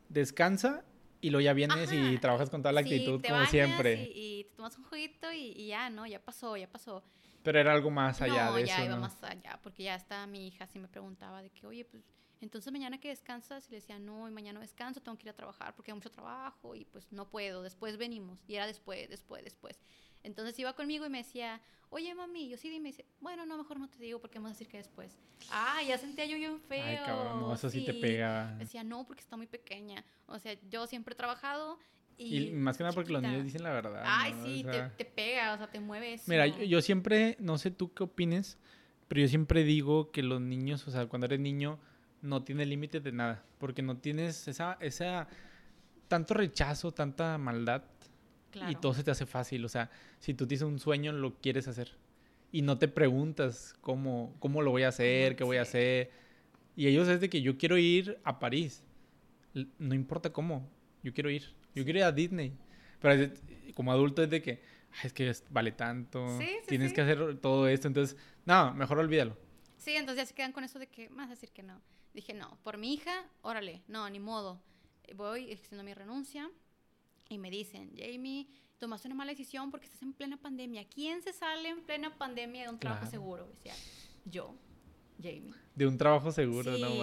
descansa y luego ya vienes y trabajas con toda la actitud como siempre. Y, y, te tomas un juguito y, ya, ¿no? Ya pasó, ya pasó. Pero era algo más allá de ya eso. Iba más allá, porque ya está mi hija, así me preguntaba de que, oye, pues, entonces mañana que descansas, y le decía, no, y mañana descanso, tengo que ir a trabajar porque hay mucho trabajo y pues no puedo, después venimos. Y era después, después, después. Entonces iba conmigo y me decía, oye mami, yo sí, y me dice, bueno, no, mejor no te digo porque vamos a decir que después. Ah, ya sentía yo bien feo. Ay, cabrón, no, eso sí, te pega. Decía, no, porque está muy pequeña. O sea, yo siempre he trabajado y, más que nada porque los niños dicen la verdad. Ay, sí, te, te, pega, o sea, te mueves. Mira, yo, siempre, no sé tú qué opines, pero yo siempre digo que los niños, o sea, cuando eres niño, no tiene límite de nada, porque no tienes esa, esa, tanto rechazo, tanta maldad y todo se te hace fácil. O sea, si tú tienes un sueño, lo quieres hacer. Y no te preguntas cómo, cómo lo voy a hacer, qué voy a hacer. Y ellos es de que yo quiero ir a París. No importa cómo, yo quiero ir. Yo quiero ir a Disney. Pero como adulto es de que, es que vale tanto, tienes que hacer todo esto. Entonces, no, mejor olvídalo. Sí, entonces ya se quedan con eso de que, más decir que no. Dije, no, por mi hija, órale, no, ni modo. Voy haciendo mi renuncia, y me dicen, Jamie, tomaste una mala decisión porque estás en plena pandemia. ¿Quién se sale en plena pandemia de un trabajo seguro? Decía, yo, Jamie. De un trabajo seguro, no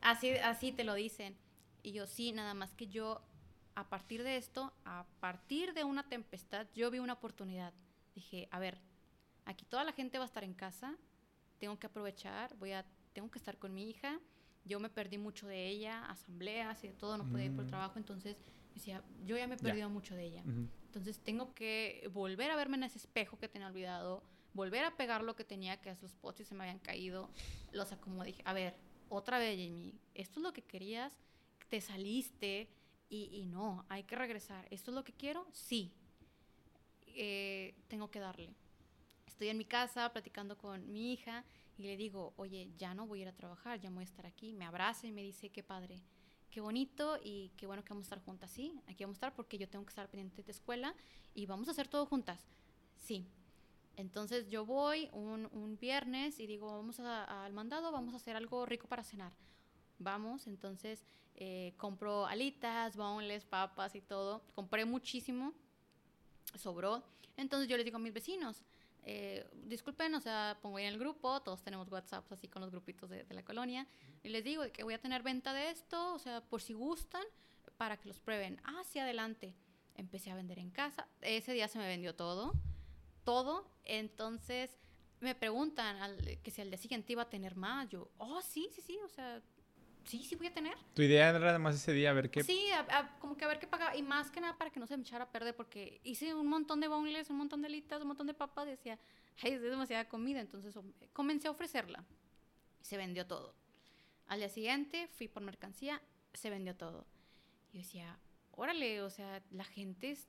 Así, así te lo dicen. Y yo, sí, nada más que yo, a partir de esto, a partir de una tempestad, yo vi una oportunidad. Dije, a ver, aquí toda la gente va a estar en casa, tengo que aprovechar, voy a, tengo que estar con mi hija. Yo me perdí mucho de ella, asambleas y de todo, no podía ir por mm. trabajo, entonces decía, yo ya me he perdido mucho de ella. Entonces tengo que volver a verme en ese espejo que tenía olvidado, volver a pegar lo que tenía, que los potes se me habían caído. Los acomodé. Dije, a ver, otra vez, Jamie, esto es lo que querías, te saliste y, no, hay que regresar. ¿Esto es lo que quiero? Sí. Eh, tengo que darle. Estoy en mi casa platicando con mi hija y le digo, oye, ya no voy a ir a trabajar, ya voy a estar aquí. Me abraza y me dice, qué padre qué bonito y qué bueno que vamos a estar juntas, sí, aquí vamos a estar porque yo tengo que estar pendiente de escuela y vamos a hacer todo juntas, sí. Entonces yo voy un viernes y digo, vamos al mandado, vamos a hacer algo rico para cenar. Vamos, entonces eh, compro alitas, boneless, papas y todo. Compré muchísimo, sobró. Entonces yo les digo a mis vecinos, eh, disculpen, o sea, pongo ahí en el grupo, todos tenemos WhatsApp así con los grupitos de, la colonia, y les digo que voy a tener venta de esto, o sea, por si gustan, para que los prueben. Hacia adelante. Empecé a vender en casa, ese día se me vendió todo, todo, entonces me preguntan que si al día siguiente iba a tener más, yo, oh, sí, sí, sí, o sea, sí, sí voy a tener. Tu idea era además ese día a ver qué... Sí, a- a- como que a ver qué pagaba. Y más que nada para que no se me echara a perder, porque hice un montón de boneless, un montón de alitas, un montón de papas. Y decía, ay, es demasiada comida. Entonces om- comencé a ofrecerla. Se vendió todo. Al día siguiente fui por mercancía, se vendió todo. Y yo decía, órale, o sea, la gente, es-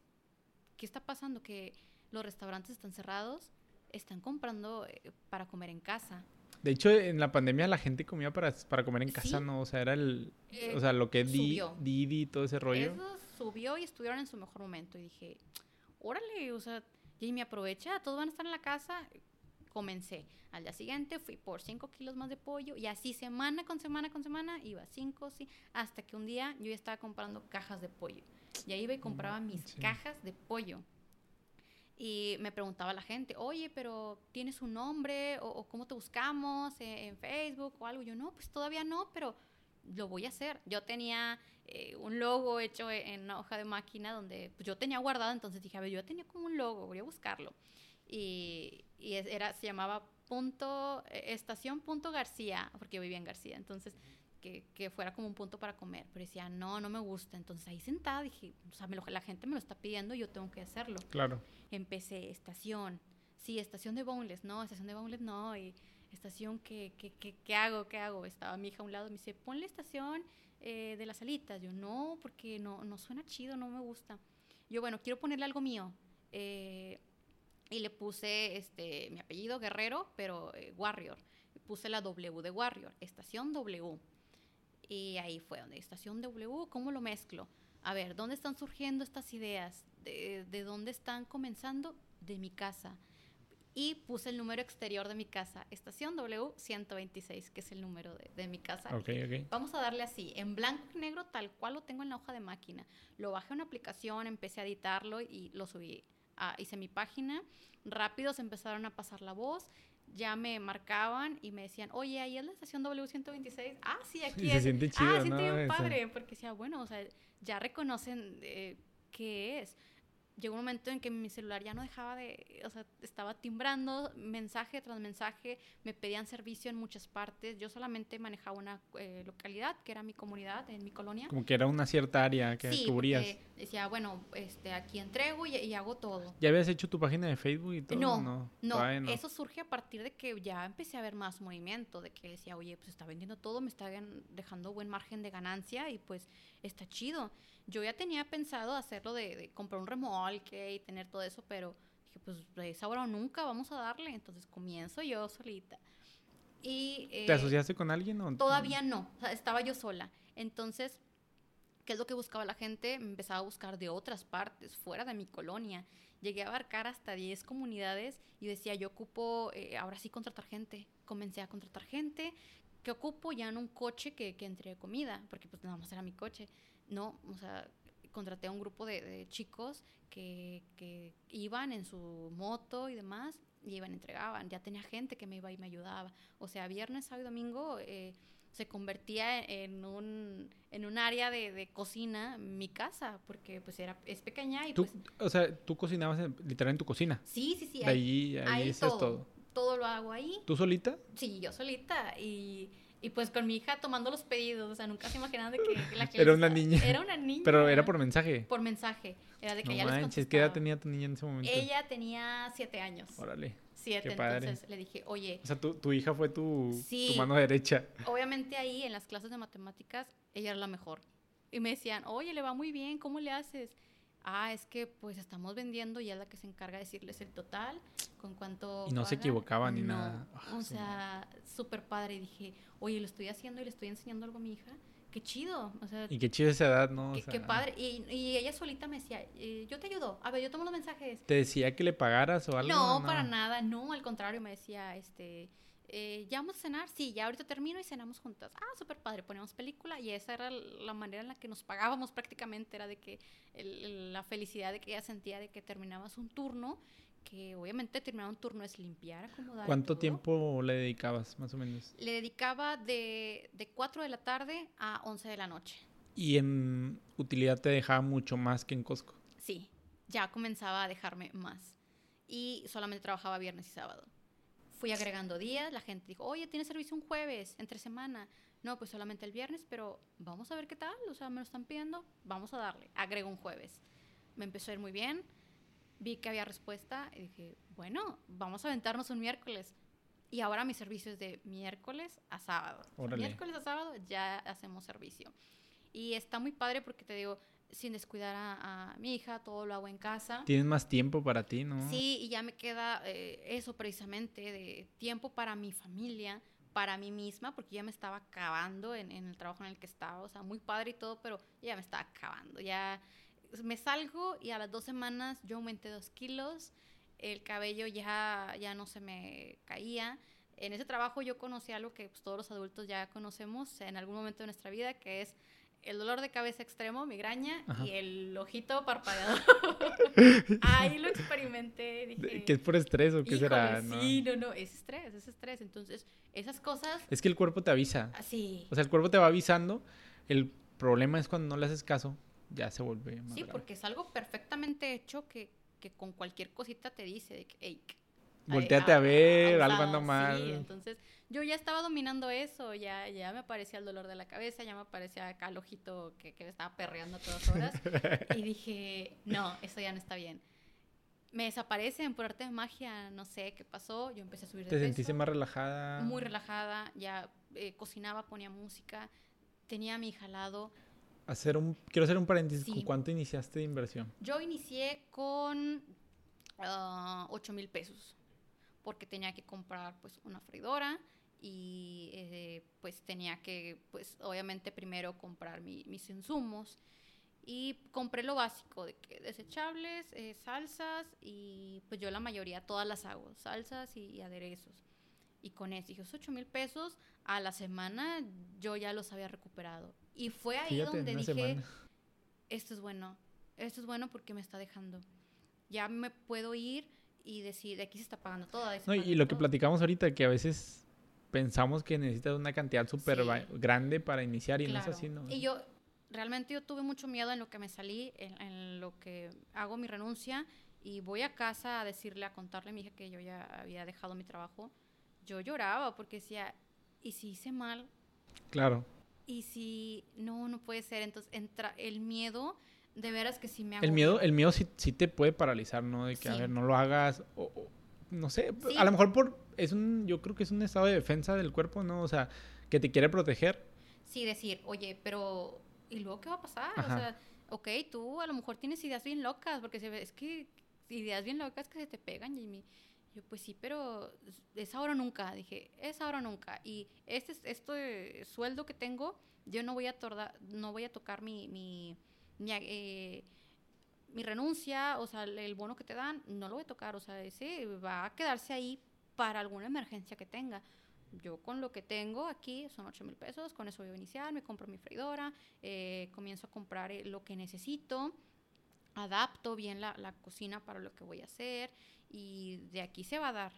¿qué está pasando? Que los restaurantes están cerrados, están comprando eh, para comer en casa. De hecho, en la pandemia la gente comía para, para comer en casa, Sí. ¿no? O sea, era el... Eh, o sea, lo que es Di-. Didi y todo ese rollo. Eso subió y estuvieron en su mejor momento. Y dije, órale, o sea, y me aprovecha, todos van a estar en la casa. Comencé. Al día siguiente fui por 5 kilos más de pollo y así semana con semana con semana iba 5, sí, hasta que un día yo ya estaba comprando cajas de pollo. Y ahí iba y compraba mis sí. cajas de pollo. Y me preguntaba la gente, oye, pero ¿tienes un nombre? ¿O, cómo te buscamos eh, en Facebook o algo? Yo, no, pues todavía no, pero lo voy a hacer. Yo tenía eh, un logo hecho e- en una hoja de máquina donde pues, yo tenía guardado, entonces dije, a ver, yo tenía como un logo, voy a buscarlo. Y, y era, se llamaba punto, eh, estación punto García, porque yo vivía en García, entonces que, que fuera como un punto para comer. Pero decía, no, no me gusta. Entonces ahí sentada dije, o sea, me lo- la gente me lo está pidiendo, yo tengo que hacerlo Claro. empecé estación. Sí, estación de boneless, no, estación de boneless no. Y estación, ¿qué, qué, qué, qué hago? ¿Qué hago? Estaba mi hija a un lado y me dice, ponle estación eh, de las alitas. Yo, no, porque no, no suena chido, no me gusta. Yo, bueno, quiero ponerle algo mío. Eh, y le puse este, mi apellido Guerrero, pero eh, Warrior. Puse la W de Warrior, estación W. Y ahí fue donde, estación W, ¿cómo lo mezclo? A ver, ¿dónde están surgiendo estas ideas? ¿De, de dónde están comenzando? De mi casa. Y puse el número exterior de mi casa, estación W126, que es el número de, de mi casa. Ok, ok. Vamos a darle así, en blanco y negro, tal cual lo tengo en la hoja de máquina. Lo bajé a una aplicación, empecé a editarlo y lo subí. hice mi página. Rápido se empezaron a pasar la voz. Ya me marcaban y me decían, oye, ahí es la estación W126. Ah, sí, aquí Y se es. siente ah, chido, siente ¿no? bien Ese- padre. Porque decía, bueno, o sea, ya reconocen eh, qué es. Llegó un momento en que mi celular ya no dejaba de, o sea, estaba timbrando mensaje tras mensaje, me pedían servicio en muchas partes, yo solamente manejaba una eh, localidad, que era mi comunidad, en mi colonia. Como que era una cierta área que sí, cubrías. decía, bueno, este, aquí entrego y, y hago todo. ¿Ya habías hecho tu página de Facebook y todo? No, no, No, no. eso surge a partir de que ya empecé a ver más movimiento, de que decía, oye, pues está vendiendo todo, me está dejando buen margen de ganancia y pues está chido. Yo ya tenía pensado hacerlo de, de comprar un remolque y tener todo eso, pero dije, pues es ahora o nunca, vamos a darle. Entonces comienzo yo solita. Y, ¿Te eh, asociaste con alguien o Todavía no, o sea, estaba yo sola. Entonces, ¿qué es lo que buscaba la gente? Empezaba a buscar de otras partes, fuera de mi colonia. Llegué a abarcar hasta 10 comunidades y decía, yo ocupo, eh, ahora sí contratar gente. Comencé a contratar gente. ¿Qué ocupo? Ya en un coche que, que entregue comida, porque pues nada más era mi coche. No, o sea, contraté a un grupo de, de chicos que, que iban en su moto y demás, y iban, entregaban. Ya tenía gente que me iba y me ayudaba. O sea, viernes, sábado y domingo eh, se convertía en un, en un área de, de cocina, mi casa, porque pues era, es pequeña y Tú, pues... o sea, tú cocinabas en- literal en tu cocina. Sí, sí, sí. de ahí- allí, ahí ahí todo. todo. Todo lo hago ahí. ¿Tú solita? Sí, yo solita. Y, y pues con mi hija tomando los pedidos. O sea, nunca se imaginaban de que la que Era les- una niña. Era una niña. Pero era por mensaje. Por mensaje. Era de que No ella les manches, ¿qué edad tenía tu niña en ese momento? Ella tenía siete años. Órale. Siete. qué padre. Entonces le dije, oye, O sea, tu, tu hija fue tu, Sí. tu mano derecha. obviamente ahí en las clases de matemáticas ella era la mejor. Y me decían, oye, le va muy bien, ¿cómo le haces? Ah, es que pues estamos vendiendo y es la que se encarga de decirles el total, con cuánto. Y no se equivocaban ni No, nada. Ah, o sí. sea, súper padre. Y dije, oye, lo estoy haciendo y le estoy enseñando algo a mi hija. Qué chido. O sea, Y qué chido esa edad, ¿no? O qué, sea, qué padre. Y, y ella solita me decía, eh, yo te ayudo. A ver, yo tomo los mensajes. ¿Te decía que le pagaras o algo? No, para nada, no, al contrario, me decía, este, eh, ¿ya vamos a cenar? Sí, ya ahorita termino y cenamos juntas. Ah, súper padre, poníamos película y esa era la manera en la que nos pagábamos prácticamente, era de que el- la felicidad de que ella sentía de que terminabas un turno, que obviamente terminar un turno es limpiar, acomodar. ¿Cuánto todo. tiempo le dedicabas, más o menos? Le dedicaba de, de 4 de la tarde a 11 de la noche. Y en utilidad te dejaba mucho más que en Costco. Sí, ya comenzaba a dejarme más. Y solamente trabajaba viernes y sábado. Fui agregando días, la gente dijo, oye, ¿tienes servicio un jueves, entre semana? no, pues solamente el viernes, pero vamos a ver qué tal, o sea, me lo están pidiendo, vamos a darle. Agrego un jueves. Me empezó a ir muy bien, vi que había respuesta y dije, bueno, vamos a aventarnos un miércoles. Y ahora mi servicio es de miércoles a sábado. O sea, miércoles a sábado ya hacemos servicio. Y está muy padre porque te digo, sin descuidar a, a, mi hija, todo lo hago en casa. Tienes más tiempo para ti, ¿no? Sí, y ya me queda eh, eso precisamente de tiempo para mi familia, para mí misma, porque ya me estaba acabando en, en, el trabajo en el que estaba, o sea, muy padre y todo, pero ya me estaba acabando, ya me salgo y a las dos semanas yo aumenté dos kilos, el cabello ya, ya no se me caía. En ese trabajo yo conocí algo que pues, todos los adultos ya conocemos en algún momento de nuestra vida, que es el dolor de cabeza extremo, migraña Ajá. y el ojito parpadeado. Ahí lo experimenté. Dije, ¿Qué es por estrés o qué será? Sí, no, no, es estrés, es estrés. Entonces, esas cosas. Es que el cuerpo te avisa. Sí. O sea, el cuerpo te va avisando. El problema es cuando no le haces caso, ya se vuelve más Sí, grave. porque es algo perfectamente hecho que, que con cualquier cosita te dice de que, hey, Volteate a ver, algo anda Sí, mal. entonces yo ya estaba dominando eso, ya, ya me aparecía el dolor de la cabeza, ya me aparecía acá el ojito que, que me estaba perreando a todas horas. y dije, no, eso ya no está bien. Me desaparecen por arte de magia, no sé qué pasó, yo empecé a subir de ¿Te peso. sentiste más relajada? Muy relajada, ya eh, cocinaba, ponía música, tenía a mi hija al lado. Hacer un, quiero hacer un paréntesis. Sí. ¿Con cuánto iniciaste de inversión? Yo inicié con uh, 8 mil pesos porque tenía que comprar pues una freidora y eh, pues tenía que pues obviamente primero comprar mi, mis insumos y compré lo básico de que desechables, eh, salsas y pues yo la mayoría todas las hago, salsas y, y aderezos. Y con eso dije, 8 mil pesos a la semana yo ya los había recuperado. Y fue ahí Fíjate, donde dije, semana. esto es bueno, esto es bueno porque me está dejando. Ya me puedo ir y decir, de aquí se está pagando todo. No, y, y lo que todo. platicamos ahorita, que a veces pensamos que necesitas una cantidad súper Sí. grande para iniciar y no Claro. es así, ¿no? Y yo, realmente yo tuve mucho miedo en lo que me salí, en, en lo que hago mi renuncia y voy a casa a decirle, a contarle a mi hija que yo ya había dejado mi trabajo. Yo lloraba porque decía, ¿y si hice mal? Claro. ¿Y si no, no puede ser? Entonces entra el miedo, de veras que sí me hago. El miedo, el miedo sí, sí te puede paralizar, ¿no? De que, a Sí. ver, no lo hagas. O, o- no sé, Sí. a lo mejor por. Es un. Yo creo que es un estado de defensa del cuerpo, ¿no? O sea, que te quiere proteger. Sí, decir, oye, pero ¿y luego qué va a pasar? Ajá. O sea, ok, tú a lo mejor tienes ideas bien locas, porque se ve, es que ideas bien locas que se te pegan, Jimmy. Yo, pues sí, pero es ahora o nunca. Dije, es ahora o nunca. Y este, este sueldo que tengo, yo no voy a, torda- no voy a tocar mi, mi, mi, eh, mi renuncia, o sea, el, bono que te dan, no lo voy a tocar. O sea, ese va a quedarse ahí para alguna emergencia que tenga. Yo con lo que tengo aquí son 8 mil pesos, con eso voy a iniciar, me compro mi freidora, eh, comienzo a comprar eh, lo que necesito, adapto bien la, la cocina para lo que voy a hacer y de aquí se va a dar.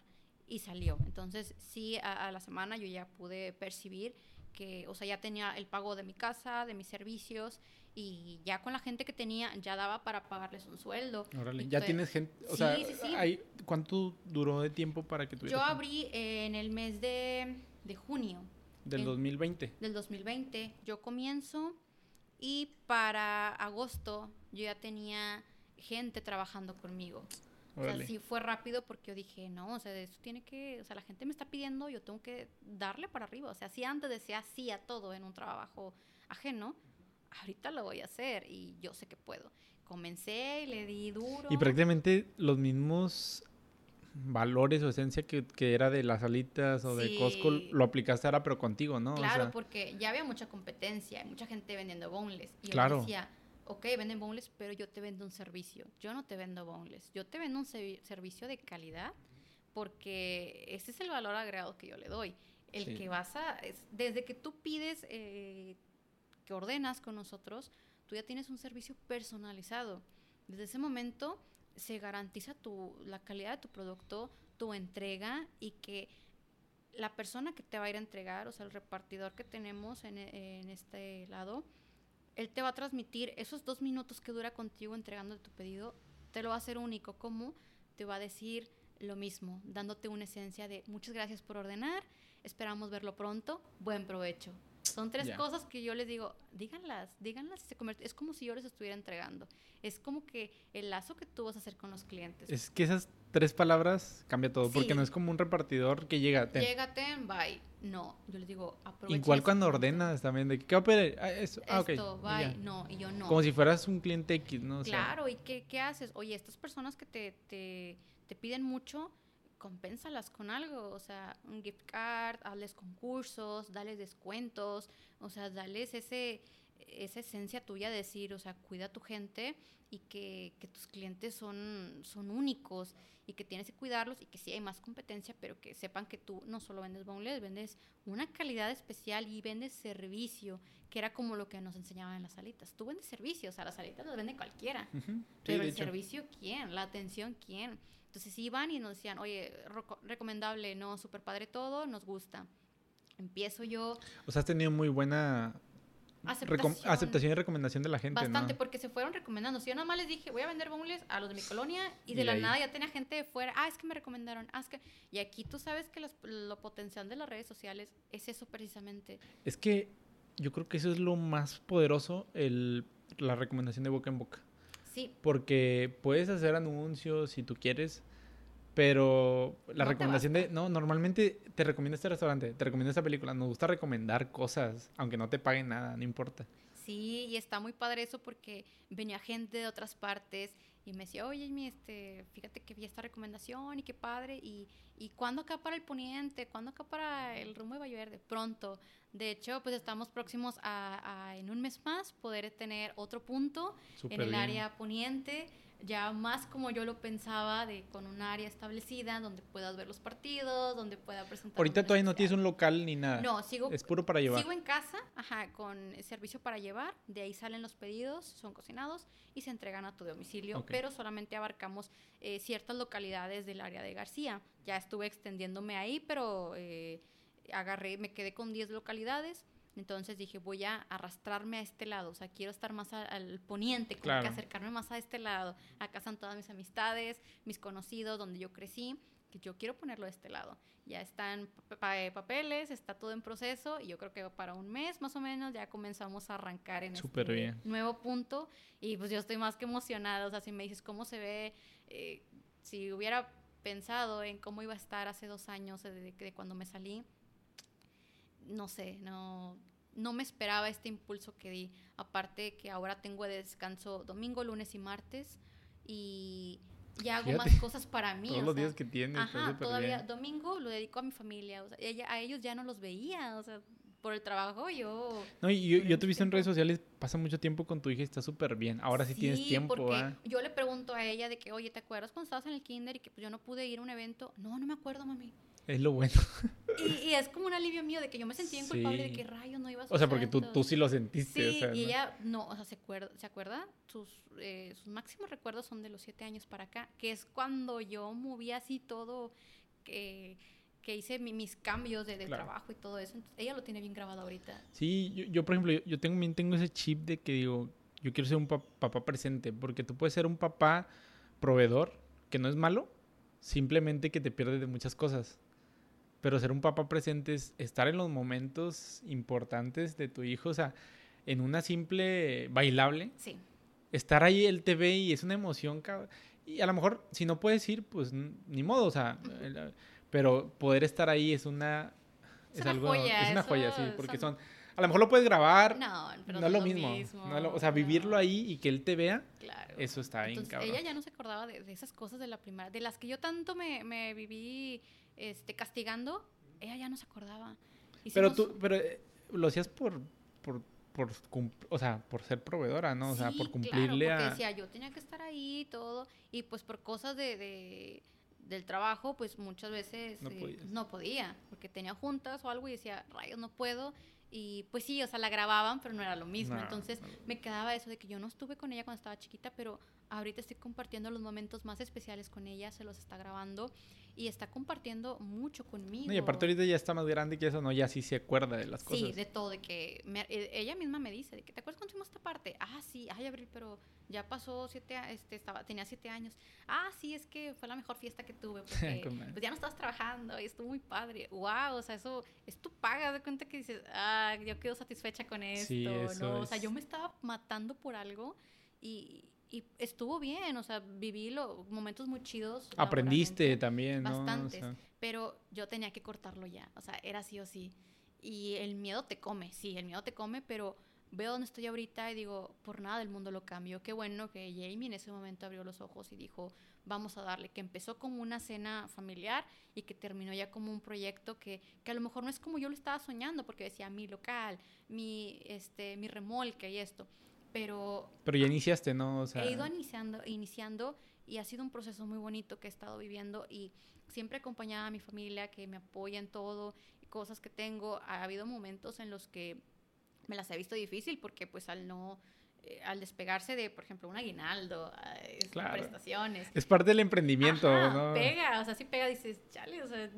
Y salió. Entonces, sí, a, a la semana yo ya pude percibir que, o sea, ya tenía el pago de mi casa, de mis servicios y ya con la gente que tenía ya daba para pagarles un sueldo. Órale. Ya tienes gente. O Sí, sea, sí, sí. hay- ¿cuánto duró de tiempo para que tuvieras? Yo abrí eh, en el mes de, de junio. Del en- 2020. del 2020. Yo comienzo y para agosto yo ya tenía gente trabajando conmigo. O sea, Órale. sí fue rápido porque yo dije, no, o sea, eso tiene que, o sea, la gente me está pidiendo, yo tengo que darle para arriba. O sea, si antes decía sí a todo en un trabajo ajeno, ahorita lo voy a hacer y yo sé que puedo. Comencé y le di duro. Y prácticamente los mismos valores o esencia que, que era de las alitas o de Sí. Costco lo aplicaste ahora pero contigo, ¿no? O Claro, sea, porque ya había mucha competencia, mucha gente vendiendo boneless. Y yo Claro. decía, ok, venden boneless, pero yo te vendo un servicio. Yo no te vendo boneless. Yo te vendo un servi- servicio de calidad porque ese es el valor agregado que yo le doy. El Sí. que vas a... es- desde que tú pides, eh, que ordenas con nosotros, tú ya tienes un servicio personalizado. Desde ese momento se garantiza tu, la calidad de tu producto, tu entrega y que la persona que te va a ir a entregar, o sea, el repartidor que tenemos en, este lado, él te va a transmitir esos dos minutos que dura contigo entregando tu pedido, te lo va a hacer único. ¿Cómo? Te va a decir lo mismo, dándote una esencia de muchas gracias por ordenar, esperamos verlo pronto, buen provecho. Son tres Ya. cosas que yo les digo, díganlas, díganlas. y se convierte- Es como si yo les estuviera entregando. Es como que el lazo que tú vas a hacer con los clientes. Es que esas tres palabras cambia todo, porque Sí. no es como un repartidor que llega. ten. Llégate, bye. No, yo les digo, aprovechen Igual cuando ordenas también, de que, ¿qué pedir? Ah, eso. Ah, ok. Esto, bye. No, y yo no. Como si fueras un cliente X, ¿no? O sea, Claro, ¿y qué, qué haces? Oye, estas personas que te, te, te piden mucho, compénsalas con algo, o sea, un gift card, hazles concursos, dales descuentos, o sea, dales ese, esa esencia tuya de decir, o sea, cuida a tu gente y que, que tus clientes son, son únicos y que tienes que cuidarlos y que sí hay más competencia, pero que sepan que tú no solo vendes boneless, vendes una calidad especial y vendes servicio, que era como lo que nos enseñaban en las salitas. Tú vendes servicio, o sea, las salitas las vende cualquiera. ujú, sí, Pero el hecho. servicio, ¿quién? La atención, ¿quién? Entonces iban y nos decían, oye, recomendable, no, súper padre todo, nos gusta. Empiezo yo, O sea, has tenido muy buena aceptación. aceptación y recomendación de la gente, Bastante, ¿no? porque se fueron recomendando. Si yo nada más les dije, voy a vender boneless a los de mi colonia, y Y de la ahí. nada ya tenía gente de fuera, ah, es que me recomendaron, ah, es que... Y aquí tú sabes que las- lo potencial de las redes sociales es eso precisamente. Es que yo creo que eso es lo más poderoso, el, la recomendación de boca en boca. Sí, Porque puedes hacer anuncios si tú quieres, pero la No recomendación de... No, normalmente te recomienda este restaurante, te recomienda esta película. Nos gusta recomendar cosas, aunque no te paguen nada, no importa. Sí, y está muy padre eso porque venía gente de otras partes y me decía, oye, Amy, este, fíjate que vi esta recomendación y qué padre. Y, y ¿cuándo acá para el poniente? ¿Cuándo acá para el rumbo de Valle Verde? Pronto. De hecho, pues estamos próximos a, a, en un mes más poder tener otro punto en el bien. área poniente, ya más como yo lo pensaba, de con un área establecida donde puedas ver los partidos, donde pueda presentar. Ahorita todavía no tienes un local ni nada. No, sigo Es puro para llevar. Sigo en casa, ajá, con servicio para llevar. De ahí salen los pedidos, son cocinados y se entregan a tu domicilio. Pero solamente abarcamos eh, ciertas localidades del área de García. Ya estuve extendiéndome ahí, pero eh, agarré, me quedé con 10 localidades. Entonces dije, voy a arrastrarme a este lado. O sea, quiero estar más a- al poniente, como Claro. que acercarme más a este lado. Acá están todas mis amistades, mis conocidos, donde yo crecí. Que yo quiero ponerlo de este lado ya están pa- pa- papeles, está todo en proceso y yo creo que para un mes más o menos ya comenzamos a arrancar en Súper este bien. nuevo punto y pues yo estoy más que emocionada, o sea, si me dices cómo se ve, eh, si hubiera pensado en cómo iba a estar hace dos años de, de- de cuando me salí, no sé, no, no me esperaba este impulso que di, aparte que ahora tengo de descanso domingo, lunes y martes y... Y hago Fíjate, más cosas para mí. Todos o los sea, días que tienes. Ajá, todavía bien. domingo lo dedico a mi familia, o sea, a ellos ya no los veía, o sea, por el trabajo yo... No, y yo, te he visto en redes sociales, pasa mucho tiempo con tu hija y está súper bien. Ahora sí, tienes tiempo, porque yo le pregunto a ella de que, oye, ¿te acuerdas cuando estabas en el kinder y que pues, yo no pude ir a un evento? No, no me acuerdo, mami. Es lo bueno. Y, y es como un alivio mío de que yo me sentía bien culpable de Sí. que rayos no ibas a O sea, porque tú, tú eventos". sí lo sentiste. Sí, o sea, y ¿no? ella no, o sea, se acuerda, ¿se acuerda? Sus, eh, sus máximos recuerdos son de los siete años para acá, que es cuando yo movía así todo, que, que hice mi- mis cambios de, de Claro. trabajo y todo eso. Entonces, ella lo tiene bien grabado ahorita. Sí, yo, yo, por ejemplo, yo, yo tengo, también tengo ese chip de que digo, yo quiero ser un pa- papá presente, porque tú puedes ser un papá proveedor, que no es malo, simplemente que te pierdes de muchas cosas. Pero ser un papá presente es estar en los momentos importantes de tu hijo, o sea, en una simple bailable, Sí, estar ahí él te ve y es una emoción, cabrón. Y a lo mejor, si no puedes ir, pues ni modo, o sea, el- pero poder estar ahí es una... Es una algo, joya, es una joya, eso sí, porque son- son... A lo mejor lo puedes grabar, no, pero no es lo mismo. no es lo- o sea, no. vivirlo ahí y que él te vea, Claro. eso está bien, Entonces, cabrón. ella ya no se acordaba de, de esas cosas de la primaria, de las que yo tanto me, me viví este, castigando, ella ya no se acordaba. Pero tú, pero eh, lo hacías por, por, por, o sea, por ser proveedora, ¿no? O sea, por claro, cumplirle porque a... decía, yo tenía que estar ahí y todo, y pues por cosas de, de- del trabajo, pues muchas veces No eh, no podía, porque tenía juntas o algo y decía, rayos, no puedo. Y pues sí, o sea, la grababan, pero no era lo mismo. No, Entonces no. me quedaba eso de que yo no estuve con ella cuando estaba chiquita, pero ahorita estoy compartiendo los momentos más especiales con ella, se los está grabando y está compartiendo mucho conmigo. No, y aparte ahorita ya está más grande que eso, ¿no? Ya sí se acuerda de las cosas. Sí, de todo, de que me- e- ella misma me dice, de que te acuerdas cuando fuimos a esta parte, ah, sí, ay, Abril, pero ya pasó siete, este, estaba, tenía siete años. Ah, sí, es que fue la mejor fiesta que tuve, porque pues ya no estabas trabajando y estuvo muy padre. Wow, o sea, eso es tu paga, de cuenta que dices, ah, yo quedo satisfecha con esto, ¿no? O sea, yo me estaba matando por algo y, y estuvo bien, o sea, viví los momentos muy chidos. Aprendiste también, ¿no? Bastantes, pero yo tenía que cortarlo ya, o sea, era sí o sí. Y el miedo te come, sí, el miedo te come, pero veo dónde estoy ahorita y digo, por nada del mundo lo cambio. Qué bueno que Jamie en ese momento abrió los ojos y dijo, vamos a darle, que empezó como una cena familiar y que terminó ya como un proyecto que, que a lo mejor no es como yo lo estaba soñando, porque decía mi local, mi, este, mi remolque y esto, pero... Pero ya iniciaste, ¿no? He ido iniciando, iniciando y ha sido un proceso muy bonito que he estado viviendo y siempre acompañada a mi familia que me apoya en todo, cosas que tengo. Ha habido momentos en los que me las he visto difícil porque pues al no eh, al despegarse de, por ejemplo, un aguinaldo, prestaciones. Es parte del emprendimiento, ¿no? Pega, o sea, sí pega, dices, chale, o sea,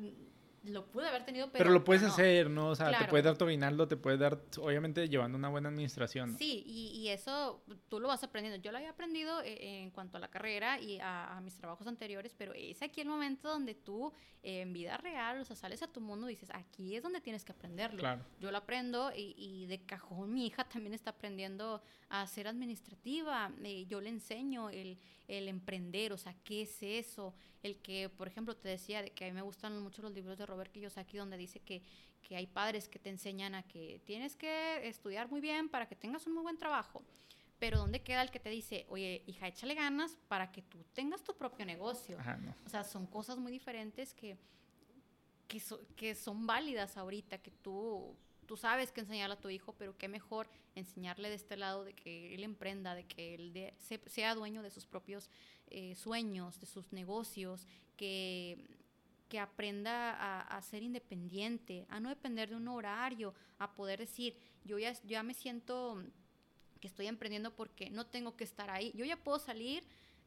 lo pude haber tenido, pero... Pero lo puedes hacer, ¿no? O sea, te puede dar tu aguinaldo, te puede dar, obviamente, llevando una buena administración. Sí, y, y, eso tú lo vas aprendiendo. Yo lo había aprendido eh, en cuanto a la carrera y a, mis trabajos anteriores, pero es aquí el momento donde tú, en vida real, o sea, sales a tu mundo y dices, aquí es donde tienes que aprenderlo. Claro. Yo lo aprendo y, y, de cajón mi hija también está aprendiendo a ser administrativa. Eh, yo le enseño el, el emprender, o sea, ¿qué es eso? El que, por ejemplo, te decía de que a mí me gustan mucho los libros de Robert Kiyosaki donde dice que, que hay padres que te enseñan a que tienes que estudiar muy bien para que tengas un muy buen trabajo. Pero ¿dónde queda el que te dice, oye, hija, échale ganas para que tú tengas tu propio negocio? O sea, son cosas muy diferentes que, que, que son válidas ahorita, que tú tú sabes que enseñarle a tu hijo, pero qué mejor enseñarle de este lado de que él emprenda, de que él sea dueño de sus propios eh, sueños, de sus negocios, que, que aprenda a, ser independiente, a no depender de un horario, a poder decir, yo ya, ya me siento que estoy emprendiendo porque no tengo que estar ahí, yo ya puedo salir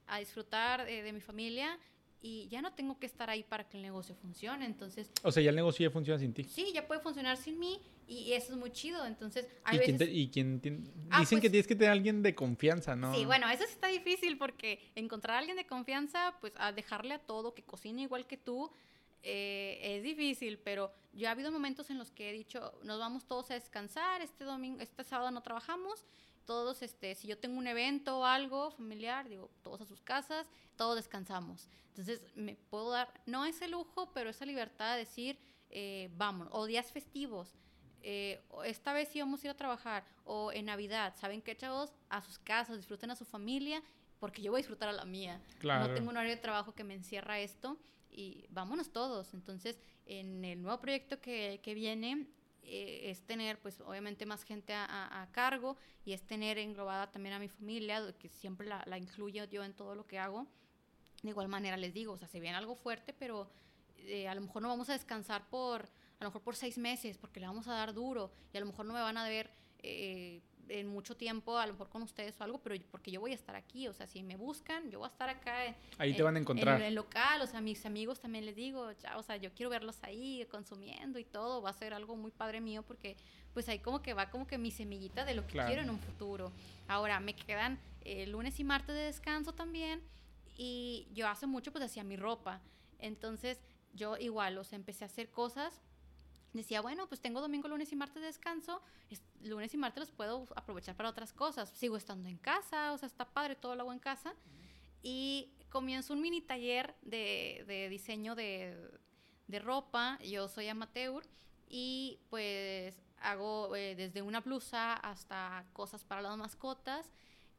a disfrutar de mi familia y ya no tengo que estar ahí para que el negocio funcione. Entonces. O sea, ya el negocio ya funciona sin ti. Sí, ya puede funcionar sin mí y eso es muy chido. Entonces, hay ¿Y veces... y quién ah, dicen que pues tienes que tener a alguien de confianza, ¿no? Sí, bueno, eso está difícil porque encontrar a alguien de confianza, pues a dejarle a todo, que cocine igual que tú, eh, es difícil, pero yo ha habido momentos en los que he dicho, nos vamos todos a descansar, este domingo, este sábado no trabajamos todos, este, si yo tengo un evento o algo familiar, digo, todos a sus casas, todos descansamos. Entonces, me puedo dar, no ese lujo, pero esa libertad de decir, eh, vamos, o días festivos. Eh, esta vez íbamos a ir a trabajar, o en Navidad, ¿saben qué, chavos? A sus casas, disfruten a su familia, porque yo voy a disfrutar a la mía. No tengo un horario de trabajo que me encierra esto, y vámonos todos. Entonces, en el nuevo proyecto que, que viene, eh, es tener, pues obviamente más gente a, cargo y es tener englobada también a mi familia, que siempre la, la, incluyo yo en todo lo que hago. De igual manera les digo, o sea, se viene algo fuerte, pero eh, a lo mejor no vamos a descansar por, a lo mejor por seis meses, porque le vamos a dar duro y a lo mejor no me van a ver eh, en mucho tiempo, a lo mejor con ustedes o algo, pero porque yo voy a estar aquí, o sea, si me buscan, yo voy a estar acá. Ahí te van a encontrar. En el local, o sea, mis amigos también les digo, ya, o sea, yo quiero verlos ahí consumiendo y todo, va a ser algo muy padre mío porque pues ahí como que va como que mi semillita de lo que quiero en un futuro. Ahora, me quedan eh, lunes y martes de descanso también y yo hace mucho pues hacía mi ropa, entonces yo igual, o sea, empecé a hacer cosas. Decía, bueno, pues tengo domingo, lunes y martes de descanso, lunes y martes los puedo aprovechar para otras cosas. Sigo estando en casa, o sea, está padre, todo lo hago en casa. Y comienzo un mini taller de, de diseño de, de, ropa, yo soy amateur, y pues hago eh, desde una blusa hasta cosas para las mascotas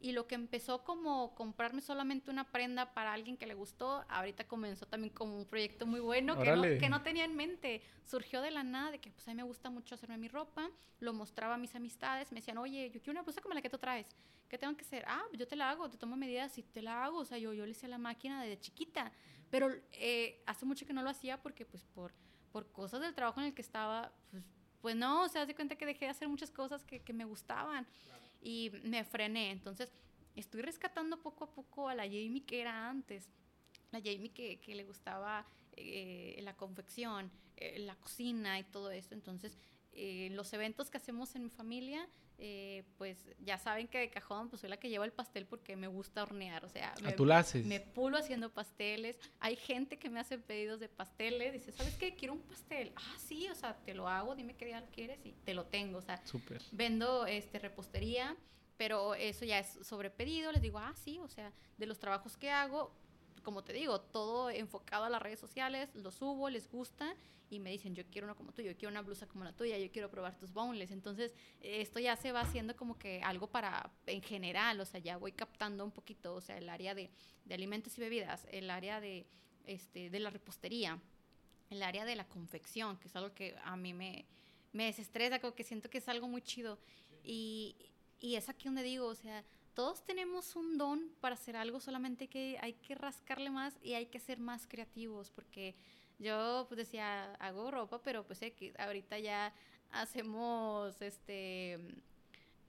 y lo que empezó como comprarme solamente una prenda para alguien que le gustó, ahorita comenzó también como un proyecto muy bueno que no, que no, tenía en mente. Surgió de la nada, de que pues a mí me gusta mucho hacerme mi ropa, lo mostraba a mis amistades, me decían, oye, yo quiero una blusa como la que tú traes, ¿qué tengo que hacer? Ah, yo te la hago, te tomo medidas y te la hago, o sea, yo, yo le hice a la máquina desde chiquita, pero eh, hace mucho que no lo hacía porque pues por, por cosas del trabajo en el que estaba, pues, pues no, o sea, se cuenta que dejé de hacer muchas cosas que, que me gustaban y me frené. Entonces, estoy rescatando poco a poco a la Jamie que era antes. La Jamie que, que le gustaba eh, la confección, eh, la cocina y todo eso. Entonces, eh, los eventos que hacemos en mi familia, eh, pues ya saben que de cajón, pues soy la que lleva el pastel porque me gusta hornear, o sea, me, tú la haces. me pulo haciendo pasteles. Hay gente que me hace pedidos de pasteles, dice, ¿sabes qué? Quiero un pastel. Ah, sí, o sea, te lo hago, dime qué día lo quieres y te lo tengo, o sea, vendo este repostería, pero eso ya es sobre pedido, les digo, ah, sí, o sea, de los trabajos que hago, como te digo, todo enfocado a las redes sociales, lo subo, les gusta y me dicen, yo quiero uno como tú, yo quiero una blusa como la tuya, yo quiero probar tus boneless. Entonces, esto ya se va haciendo como que algo para, en general, o sea, ya voy captando un poquito, o sea, el área de, de alimentos y bebidas, el área de, este, de la repostería, el área de la confección, que es algo que a mí me, me desestresa, como que siento que es algo muy chido. Y, y es aquí donde digo, o sea, todos tenemos un don para hacer algo, solamente que hay que rascarle más y hay que ser más creativos, porque yo pues decía, hago ropa, pero pues eh, que ahorita ya hacemos este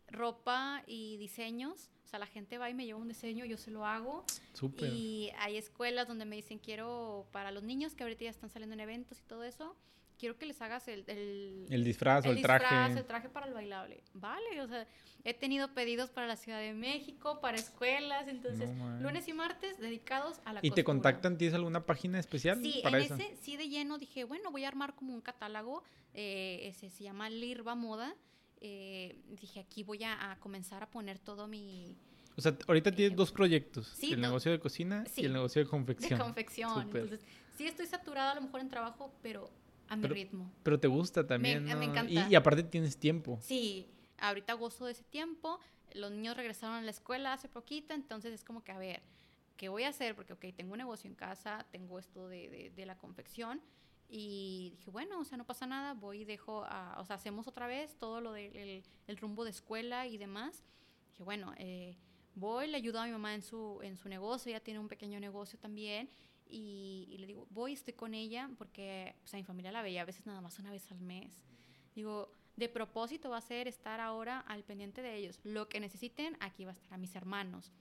ropa y diseños. O sea, la gente va y me lleva un diseño, yo se lo hago. Súper. Y hay escuelas donde me dicen, quiero para los niños que ahorita ya están saliendo en eventos y todo eso, quiero que les hagas el... El, El disfraz el traje. disfraz, el traje para el bailable. Vale, o sea, he tenido pedidos para la Ciudad de México, para escuelas, entonces No lunes y martes dedicados a la ¿Y te contactan? ¿Tienes alguna página especial Sí, para en eso? ese sí de lleno dije, bueno, voy a armar como un catálogo, eh, ese se llama Lirva Moda. eh, dije, aquí voy a, a comenzar a poner todo mi O sea, ahorita tienes dos proyectos. Sí, el negocio de cocina sí, y el negocio de de confección. confección. Súper. Entonces, sí estoy saturada a lo mejor en trabajo, pero a mi Pero- ritmo. Pero te gusta también, me ¿no? encanta. Y, y aparte tienes tiempo. Sí, ahorita gozo de ese tiempo. Los niños regresaron a la escuela hace poquito, entonces es como que, a ver, ¿qué voy a hacer? Porque, ok, tengo un negocio en casa, tengo esto de, de- de la confección. Y dije, bueno, o sea, no pasa nada, voy y dejo, a- o sea, hacemos otra vez todo lo del el- el rumbo de escuela y demás. Dije, bueno, eh, voy, le ayudo a mi mamá en su, en su negocio, ella tiene un pequeño negocio también. Y, y le digo, voy, estoy con ella, porque pues, a mi familia la veía a veces nada más una vez al mes. Digo, de propósito va a ser estar ahora al pendiente de ellos. Lo que necesiten, aquí va a estar a mis hermanos.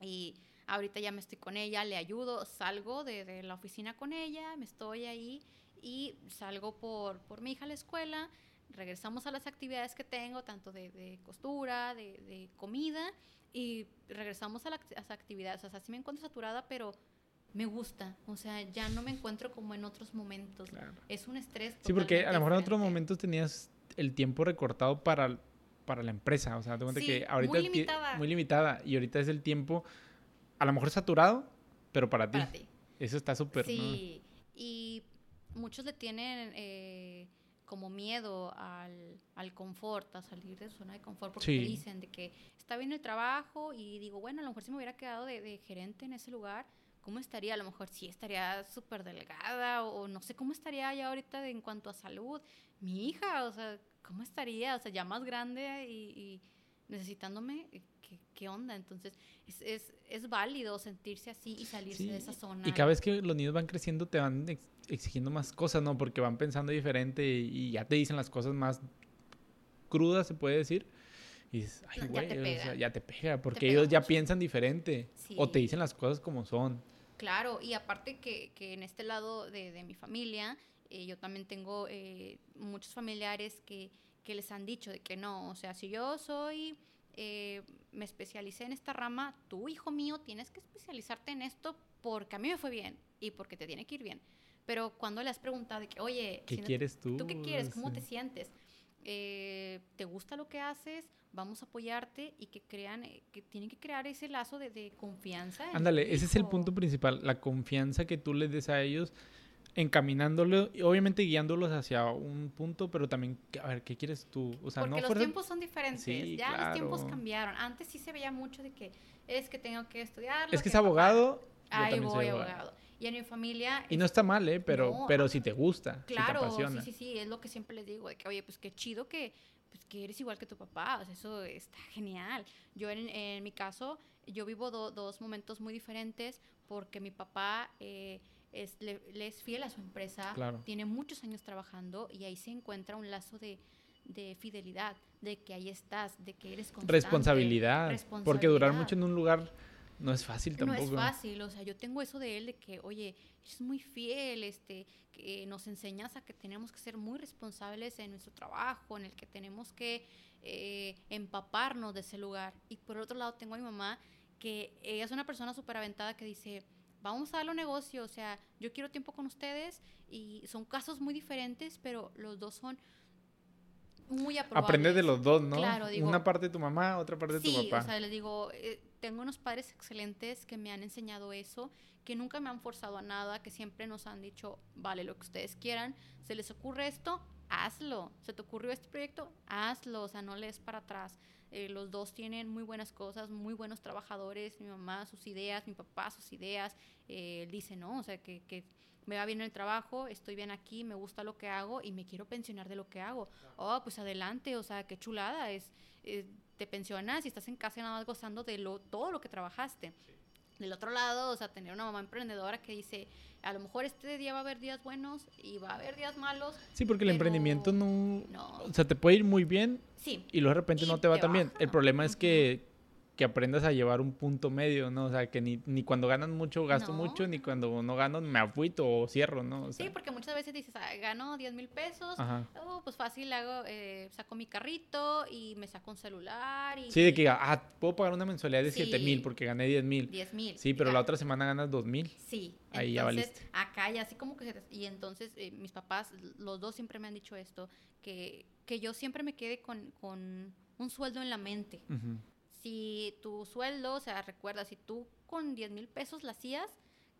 Y ahorita ya me estoy con ella, le ayudo, salgo de, de la oficina con ella, me estoy ahí y salgo por, por mi hija a la escuela, regresamos a las actividades que tengo, tanto de, de costura, de, de comida, y regresamos a, la- a las actividades. O sea, sí me encuentro saturada, pero me gusta. O sea, ya no me encuentro como en otros momentos. Claro. Es un estrés. Sí, porque a lo mejor en otros momentos tenías el tiempo recortado para, para la empresa. O sea, te cuenta Sí, que ahorita muy limitada. muy limitada. Y ahorita es el tiempo, a lo mejor saturado, pero para ti. Para ti. Eso está súper, ¿no? Sí, y muchos le tienen eh, como miedo al, al confort, a salir de su zona de confort, porque Sí. te dicen de que está bien el trabajo y digo, bueno, a lo mejor si me hubiera quedado de, de gerente en ese lugar, ¿cómo estaría? A lo mejor sí estaría súper delgada o, no sé cómo estaría ya ahorita de- en cuanto a salud. Mi hija, o sea, ¿cómo estaría? O sea, ya más grande y, y necesitándome, eh, ¿qué, qué onda? Entonces, es, es, es válido sentirse así y salirse Sí, de esa zona. Y cada vez que los niños van creciendo te van ex- exigiendo más cosas, ¿no? Porque van pensando diferente y, ya te dicen las cosas más crudas, se puede decir. Y dices, ay, No, ya güey, o sea, ya te pega, porque ellos ya piensan diferente. O te dicen las cosas como son. Claro, y aparte que, que en este lado de, de mi familia, eh, yo también tengo eh, muchos familiares que, que les han dicho de que no, o sea, si yo soy, eh, me especialicé en esta rama, tú, hijo mío, tienes que especializarte en esto porque a mí me fue bien y porque te tiene que ir bien. Pero cuando le has preguntado de que, oye, ¿Qué si no- quieres tú? ¿tú qué quieres? ¿Cómo Sí. te sientes? Eh, ¿Te gusta lo que haces? Vamos a apoyarte y que crean, eh, que tienen que crear ese lazo de, de confianza. Ándale, ese es el punto principal, la confianza que tú les des a ellos, encaminándolo, obviamente guiándolos hacia un punto, pero también, a ver, ¿qué quieres tú? O sea, Porque no los fuerza- tiempos son diferentes. Sí, ya los tiempos claro. cambiaron. Antes sí se veía mucho de que es que tengo que estudiar. Es que es abogado, Ahí voy, abogado. abogado. Y en mi familia. Y no está mal, ¿eh? Pero, No, pero si te gusta, Claro, si te apasiona. sí, sí, sí, es lo que siempre les digo, de que, oye, pues qué chido que, pues, que eres igual que tu papá, o sea, eso está genial. Yo en, en mi caso, yo vivo do- dos momentos muy diferentes porque mi papá eh, es, le, le es fiel a su empresa, Claro. tiene muchos años trabajando y ahí se encuentra un lazo de, de fidelidad, de que ahí estás, de que eres constante. Responsabilidad, Porque durar mucho en un lugar No es fácil tampoco. No es fácil, o sea, yo tengo eso de él de que, oye, es muy fiel, este, que nos enseñas a que tenemos que ser muy responsables en nuestro trabajo, en el que tenemos que eh, empaparnos de ese lugar. Y por otro lado tengo a mi mamá, que ella es una persona súper aventada que dice, vamos a darlo negocio, o sea, yo quiero tiempo con ustedes y son casos muy diferentes, pero los dos son muy aprobables. Aprende de los dos, ¿no? Claro, digo, Una parte de tu mamá, otra parte de tu papá. Sí, o sea, les digo, eh, tengo unos padres excelentes que me han enseñado eso, que nunca me han forzado a nada, que siempre nos han dicho, vale, lo que ustedes quieran, se les ocurre esto, hazlo, se te ocurrió este proyecto, hazlo, o sea, no lees para atrás. Eh, los dos tienen muy buenas cosas, muy buenos trabajadores, mi mamá sus ideas, mi papá sus ideas, eh, él dice, no, o sea, que, que me va bien el trabajo, estoy bien aquí, me gusta lo que hago y me quiero pensionar de lo que hago. Oh, pues adelante, o sea, qué chulada, es, eh, te pensionas y estás en casa nada más gozando de lo, todo lo que trabajaste. Del otro lado, o sea, tener una mamá emprendedora que dice, a lo mejor este día va a haber días buenos y va a haber días malos. Sí, porque el emprendimiento no, O sea, te puede ir muy bien sí. y luego de repente no te va tan bien. El problema es que que aprendas a llevar un punto medio, ¿no? O sea, que ni, ni cuando ganan mucho gasto mucho, ni cuando no gano me afuito o cierro, ¿no? sí, porque muchas veces dices, ah, gano 10 mil pesos, oh, pues fácil, hago, eh, saco mi carrito y me saco un celular. Y, sí, de que, ah, puedo pagar una mensualidad de 7 mil porque gané 10 mil. 10 mil. Sí, pero la otra semana ganas 2 mil. Sí. Ahí ya valiste. Acá ya así como que... y entonces eh, mis papás, los dos siempre me han dicho esto, que, que yo siempre me quede con, con un sueldo en la mente si tu sueldo, o sea, recuerda, si tú con 10 mil pesos la hacías,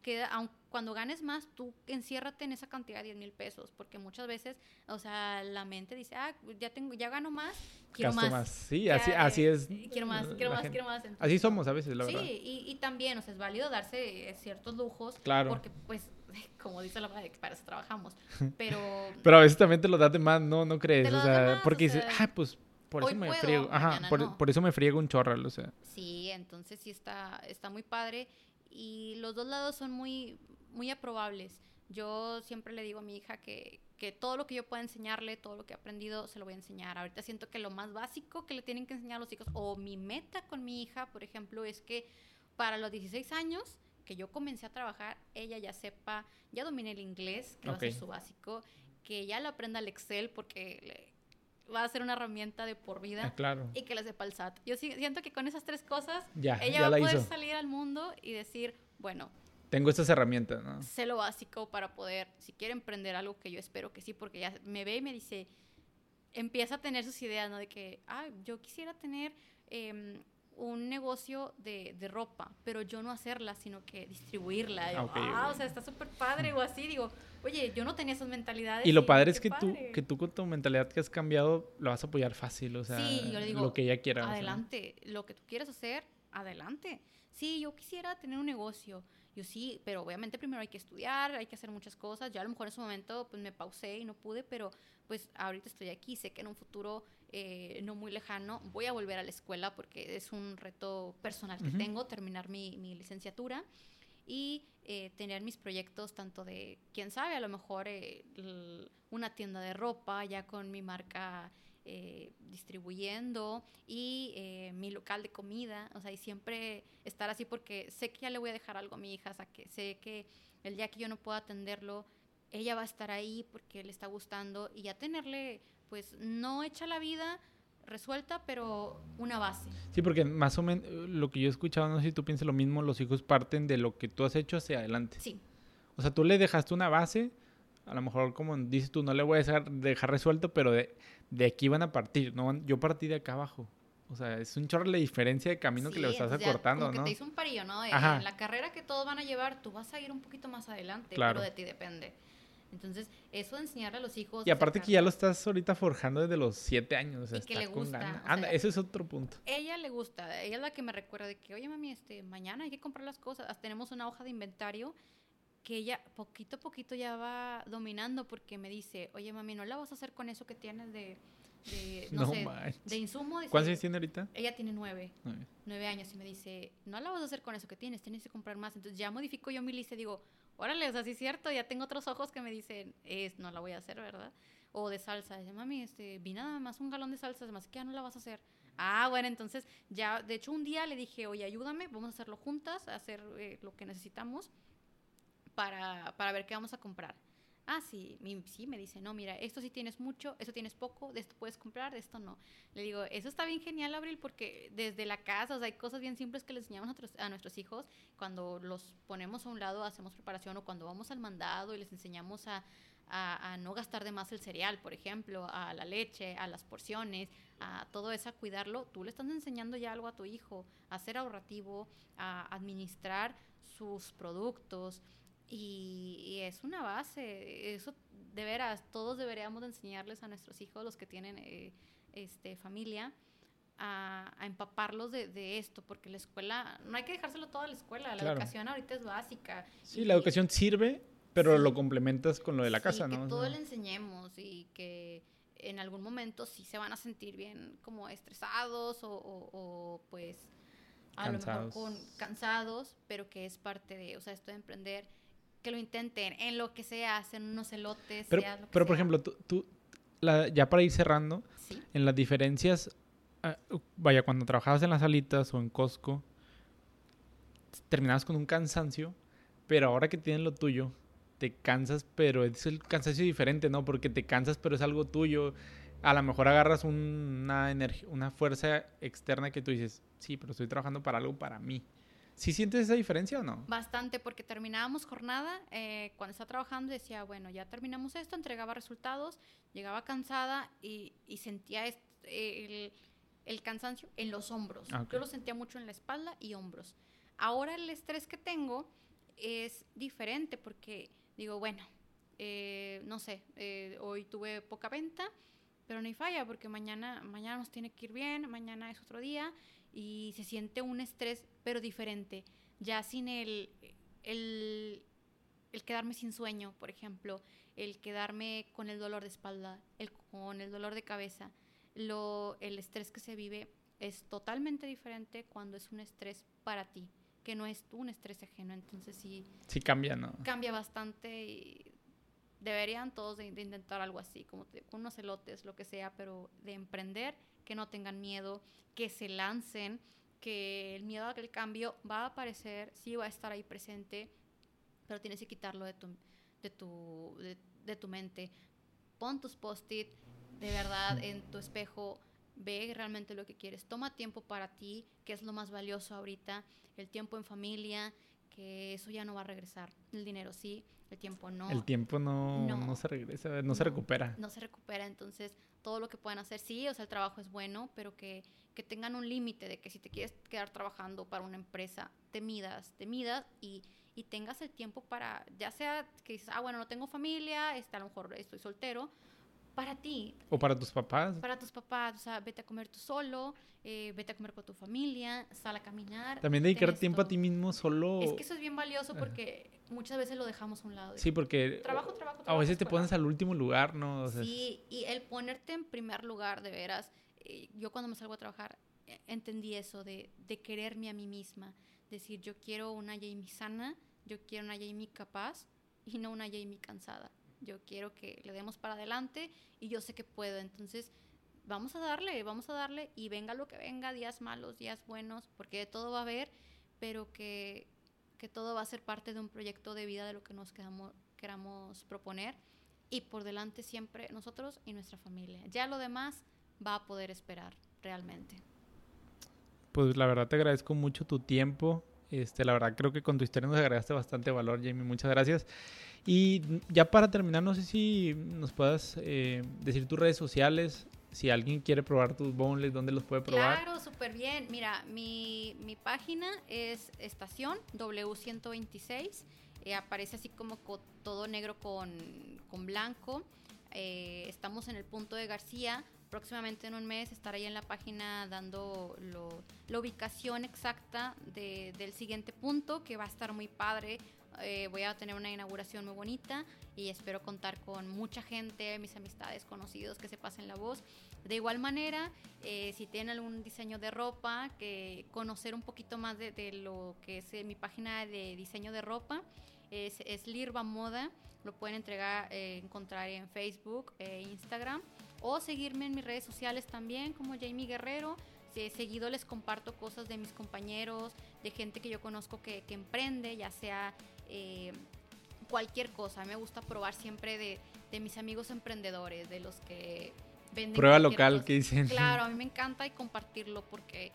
queda, aun, cuando ganes más, tú enciérrate en esa cantidad de 10 mil pesos, porque muchas veces, o sea, la mente dice, ah, ya tengo, ya gano más, quiero más. Sí, así, así es. Quiero más, quiero más, quiero más. así somos a veces, la sí, verdad. Sí, y, y, también, o sea, es válido darse ciertos lujos, claro. porque pues como dice la madre, para eso trabajamos. Pero. Pero a veces también te lo das de más, ¿no? ¿No crees? O sea, porque dices, ah, pues por eso me friego. Ajá, por, eso me friego un chorral, o sea. Sí, entonces sí está, está muy padre. Y los dos lados son muy, muy aprobables. Yo siempre le digo a mi hija que, que todo lo que yo pueda enseñarle, todo lo que he aprendido, se lo voy a enseñar. Ahorita siento que lo más básico que le tienen que enseñar a los hijos, o mi meta con mi hija, por ejemplo, es que para los 16 años que yo comencé a trabajar, ella ya sepa, ya domine el inglés, que va a ser su básico, que ya lo aprenda el Excel, porque le, va a ser una herramienta de por vida ah, claro. y que le sepa el SAT. Yo siento que con esas tres cosas ya, ella va a poder salir al mundo y decir, bueno, tengo estas herramientas, ¿no? Sé lo básico para poder, si quiere emprender algo que yo espero que sí, porque ya me ve y me dice, empieza a tener sus ideas, ¿no? De que, ah, yo quisiera tener eh, un negocio de, de, ropa, pero yo no hacerla, sino que distribuirla. ah, o sea, está súper padre o así. Digo, oye, yo no tenía esas mentalidades. Y lo padre es que tú, que tú con tu mentalidad que has cambiado, lo vas a apoyar fácil. O sea, sí, yo le digo, lo que ella quiera. Adelante, lo que tú quieras hacer, adelante. Sí, yo quisiera tener un negocio. Yo sí, pero obviamente primero hay que estudiar, hay que hacer muchas cosas. Yo a lo mejor en su momento pues me pausé y no pude, pero pues ahorita estoy aquí. Sé que en un futuro eh, no muy lejano voy a volver a la escuela porque es un reto personal que tengo, terminar mi, mi licenciatura y eh, tener mis proyectos tanto de, quién sabe, a lo mejor eh, una tienda de ropa ya con mi marca eh, distribuyendo y eh, mi local de comida, o sea, y siempre estar así porque sé que ya le voy a dejar algo a mi hija, o sea, que sé que el día que yo no pueda atenderlo, ella va a estar ahí porque le está gustando y ya tenerle, pues, no hecha la vida resuelta, pero una base. Sí, porque más o menos lo que yo he escuchado, no sé si tú piensas lo mismo, los hijos parten de lo que tú has hecho hacia adelante. Sí. O sea, tú le dejaste una base, a lo mejor como dices tú, no le voy a dejar, dejar resuelto, pero de, de aquí van a partir, ¿no? Yo partí de acá abajo. O sea, es un chorro la diferencia de camino que le estás acortando, como ¿no? Que te hizo un parillo, ¿no? En la carrera que todos van a llevar, tú vas a ir un poquito más adelante, pero de ti depende. Entonces, eso de enseñarle a los hijos. Y aparte que ya lo estás ahorita forjando desde los siete años. O sea, y que le gusta. Anda, ese es otro punto. Ella le gusta. Ella es la que me recuerda de que, oye, mami, este, mañana hay que comprar las cosas. Tenemos una hoja de inventario que ella poquito a poquito ya va dominando porque me dice, oye, mami, ¿no la vas a hacer con eso que tienes de de, no, sé, de insumo. ¿Cuántos años tiene ahorita? Ella tiene nueve, nueve, años y me dice, no la vas a hacer con eso que tienes, tienes que comprar más. Entonces ya modifico yo mi lista y digo, órale, o sea, sí es cierto, ya tengo otros ojos que me dicen, es, no la voy a hacer, ¿verdad? O de salsa, dice, mami, este, vi nada más un galón de salsa, además que ya no la vas a hacer. Ah, bueno, entonces ya, de hecho un día le dije, oye, ayúdame, vamos a hacerlo juntas, a hacer eh, lo que necesitamos para, para ver qué vamos a comprar. Ah, sí, sí, me dice, no, mira, esto sí tienes mucho, esto tienes poco, de esto puedes comprar, de esto no. Le digo, eso está bien genial, Abril, porque desde la casa, o sea, hay cosas bien simples que les enseñamos a nuestros, hijos cuando los ponemos a un lado, hacemos preparación o cuando vamos al mandado y les enseñamos a, a, no gastar de más el cereal, por ejemplo, a la leche, a las porciones, a todo eso, a cuidarlo, tú le estás enseñando ya algo a tu hijo, a ser ahorrativo, a administrar sus productos, y, es una base, eso de veras, todos deberíamos enseñarles a nuestros hijos, los que tienen eh, este, familia, a, empaparlos de, esto, porque la escuela, no hay que dejárselo todo a la escuela, la educación ahorita es básica. Sí, la educación sirve, pero lo complementas con lo de la casa, ¿no? Que todo le enseñemos y que en algún momento sí se van a sentir bien como estresados o, o pues a lo mejor con cansados, pero que es parte de, o sea, esto de emprender que lo intenten en lo que sea, hacen unos elotes. Pero, pero por ejemplo, tú, ya para ir cerrando, en las diferencias, ah, vaya, cuando trabajabas en las salitas o en Costco, terminabas con un cansancio, pero ahora que tienes lo tuyo, te cansas, pero es el cansancio diferente, ¿no? Porque te cansas, pero es algo tuyo. A lo mejor agarras una, una fuerza externa que tú dices, sí, pero estoy trabajando para algo para mí. ¿Sí sientes esa diferencia o no? Bastante, porque terminábamos jornada, eh, cuando estaba trabajando decía, bueno, ya terminamos esto, entregaba resultados, llegaba cansada y, sentía el, cansancio en los hombros. Ah, Yo lo sentía mucho en la espalda y hombros. Ahora el estrés que tengo es diferente porque digo, bueno, eh, no sé, eh, hoy tuve poca venta, pero no hay falla porque mañana, mañana nos tiene que ir bien, mañana es otro día y se siente un estrés, pero diferente, ya sin el, el, quedarme sin sueño, por ejemplo, el quedarme con el dolor de espalda, el, con el dolor de cabeza. Lo, el estrés que se vive es totalmente diferente cuando es un estrés para ti, que no es un estrés ajeno. Entonces sí. Sí cambia, ¿no? Cambia bastante y deberían todos de, intentar algo así, como unos elotes, lo que sea, pero de emprender que no tengan miedo, que se lancen, que el miedo al cambio va a aparecer, sí va a estar ahí presente, pero tienes que quitarlo de tu, de tu, de, tu mente. Pon tus post-it de verdad en tu espejo, ve realmente lo que quieres. Toma tiempo para ti, que es lo más valioso ahorita, el tiempo en familia, que eso ya no va a regresar. El dinero sí, el tiempo no. El tiempo no, no, se regresa, no, se recupera. No se recupera, entonces todo lo que puedan hacer, sí, o sea, el trabajo es bueno, pero que, que tengan un límite de que si te quieres quedar trabajando para una empresa, te midas, te midas y, y tengas el tiempo para, ya sea que dices, ah, bueno, no tengo familia, este, a lo mejor estoy soltero, para ti. O para tus papás. Para tus papás, o sea, vete a comer tú solo, eh, vete a comer con tu familia, sal a caminar. También dedicar tiempo a ti mismo solo. Es que eso es bien valioso porque muchas veces lo dejamos a un lado. Sí, porque trabajo, trabajo, trabajo, a veces te pones al último lugar, ¿no? sí, y el ponerte en primer lugar, de veras, eh, yo cuando me salgo a trabajar eh, entendí eso de, de quererme a mí misma, decir, yo quiero una Jamie sana, yo quiero una Jamie capaz y no una Jamie cansada yo quiero que le demos para adelante y yo sé que puedo. Entonces, vamos a darle, vamos a darle y venga lo que venga, días malos, días buenos, porque todo va a haber, pero que, que todo va a ser parte de un proyecto de vida de lo que nos quedamos, queramos proponer y por delante siempre nosotros y nuestra familia. Ya lo demás va a poder esperar realmente. Pues la verdad te agradezco mucho tu tiempo. Este, la verdad creo que con tu historia nos agregaste bastante valor, Jamie. Muchas gracias. Y ya para terminar, no sé si nos puedas eh, decir tus redes sociales, si alguien quiere probar tus boneless, ¿dónde los puede probar? Claro, súper bien. Mira, mi, mi, página es estación W126. Eh, aparece así como todo negro con, con blanco. Eh, estamos en el punto de García. Próximamente en un mes estaré ahí en la página dando lo, la ubicación exacta de, del siguiente punto, que va a estar muy padre eh, voy a tener una inauguración muy bonita y espero contar con mucha gente, mis amistades, conocidos que se pasen la voz. De igual manera, eh, si tienen algún diseño de ropa, que conocer un poquito más de, lo que es eh, mi página de diseño de ropa, es, es Lirva Moda, lo pueden entregar, encontrar en Facebook e Instagram, o seguirme en mis redes sociales también como Jamie Guerrero, este, seguido les comparto cosas de mis compañeros, de gente que yo conozco que, que emprende, ya sea eh, cualquier cosa. Me gusta probar siempre de, de, mis amigos emprendedores, de los que venden. Prueba local, que dicen. Claro, a mí me encanta y compartirlo porque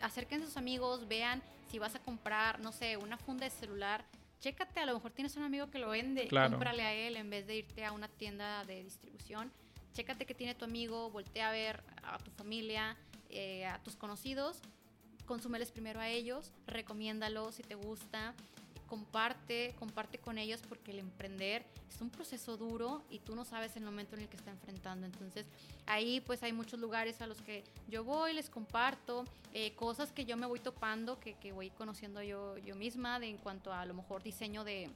acerquen a sus amigos, vean si vas a comprar, no sé, una funda de celular. Chécate, a lo mejor tienes un amigo que lo vende, cómprale a él en vez de irte a una tienda de distribución. Chécate que tiene tu amigo, voltea a ver a tu familia, eh, a tus conocidos, consúmeles primero a ellos, recomiéndalos si te gusta comparte, comparte con ellos porque el emprender es un proceso duro y tú no sabes el momento en el que está enfrentando. Entonces ahí pues hay muchos lugares a los que yo voy, les comparto eh, cosas que yo me voy topando, que, que, voy conociendo yo, yo misma de, en cuanto a, a lo mejor diseño de,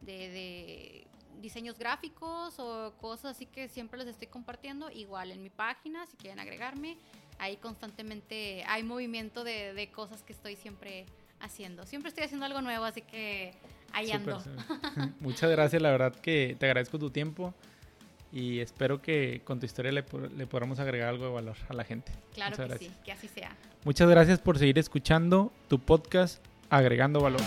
de, de diseños gráficos o cosas así que siempre les estoy compartiendo. Igual en mi página, si quieren agregarme, ahí constantemente hay movimiento de, de cosas que estoy siempre haciendo. Siempre estoy haciendo algo nuevo, así que ahí ando. Muchas gracias, la verdad que te agradezco tu tiempo y espero que con tu historia le, le podamos agregar algo de valor a la gente. Claro que sí, que así sea. Muchas gracias por seguir escuchando tu podcast Agregando Valor.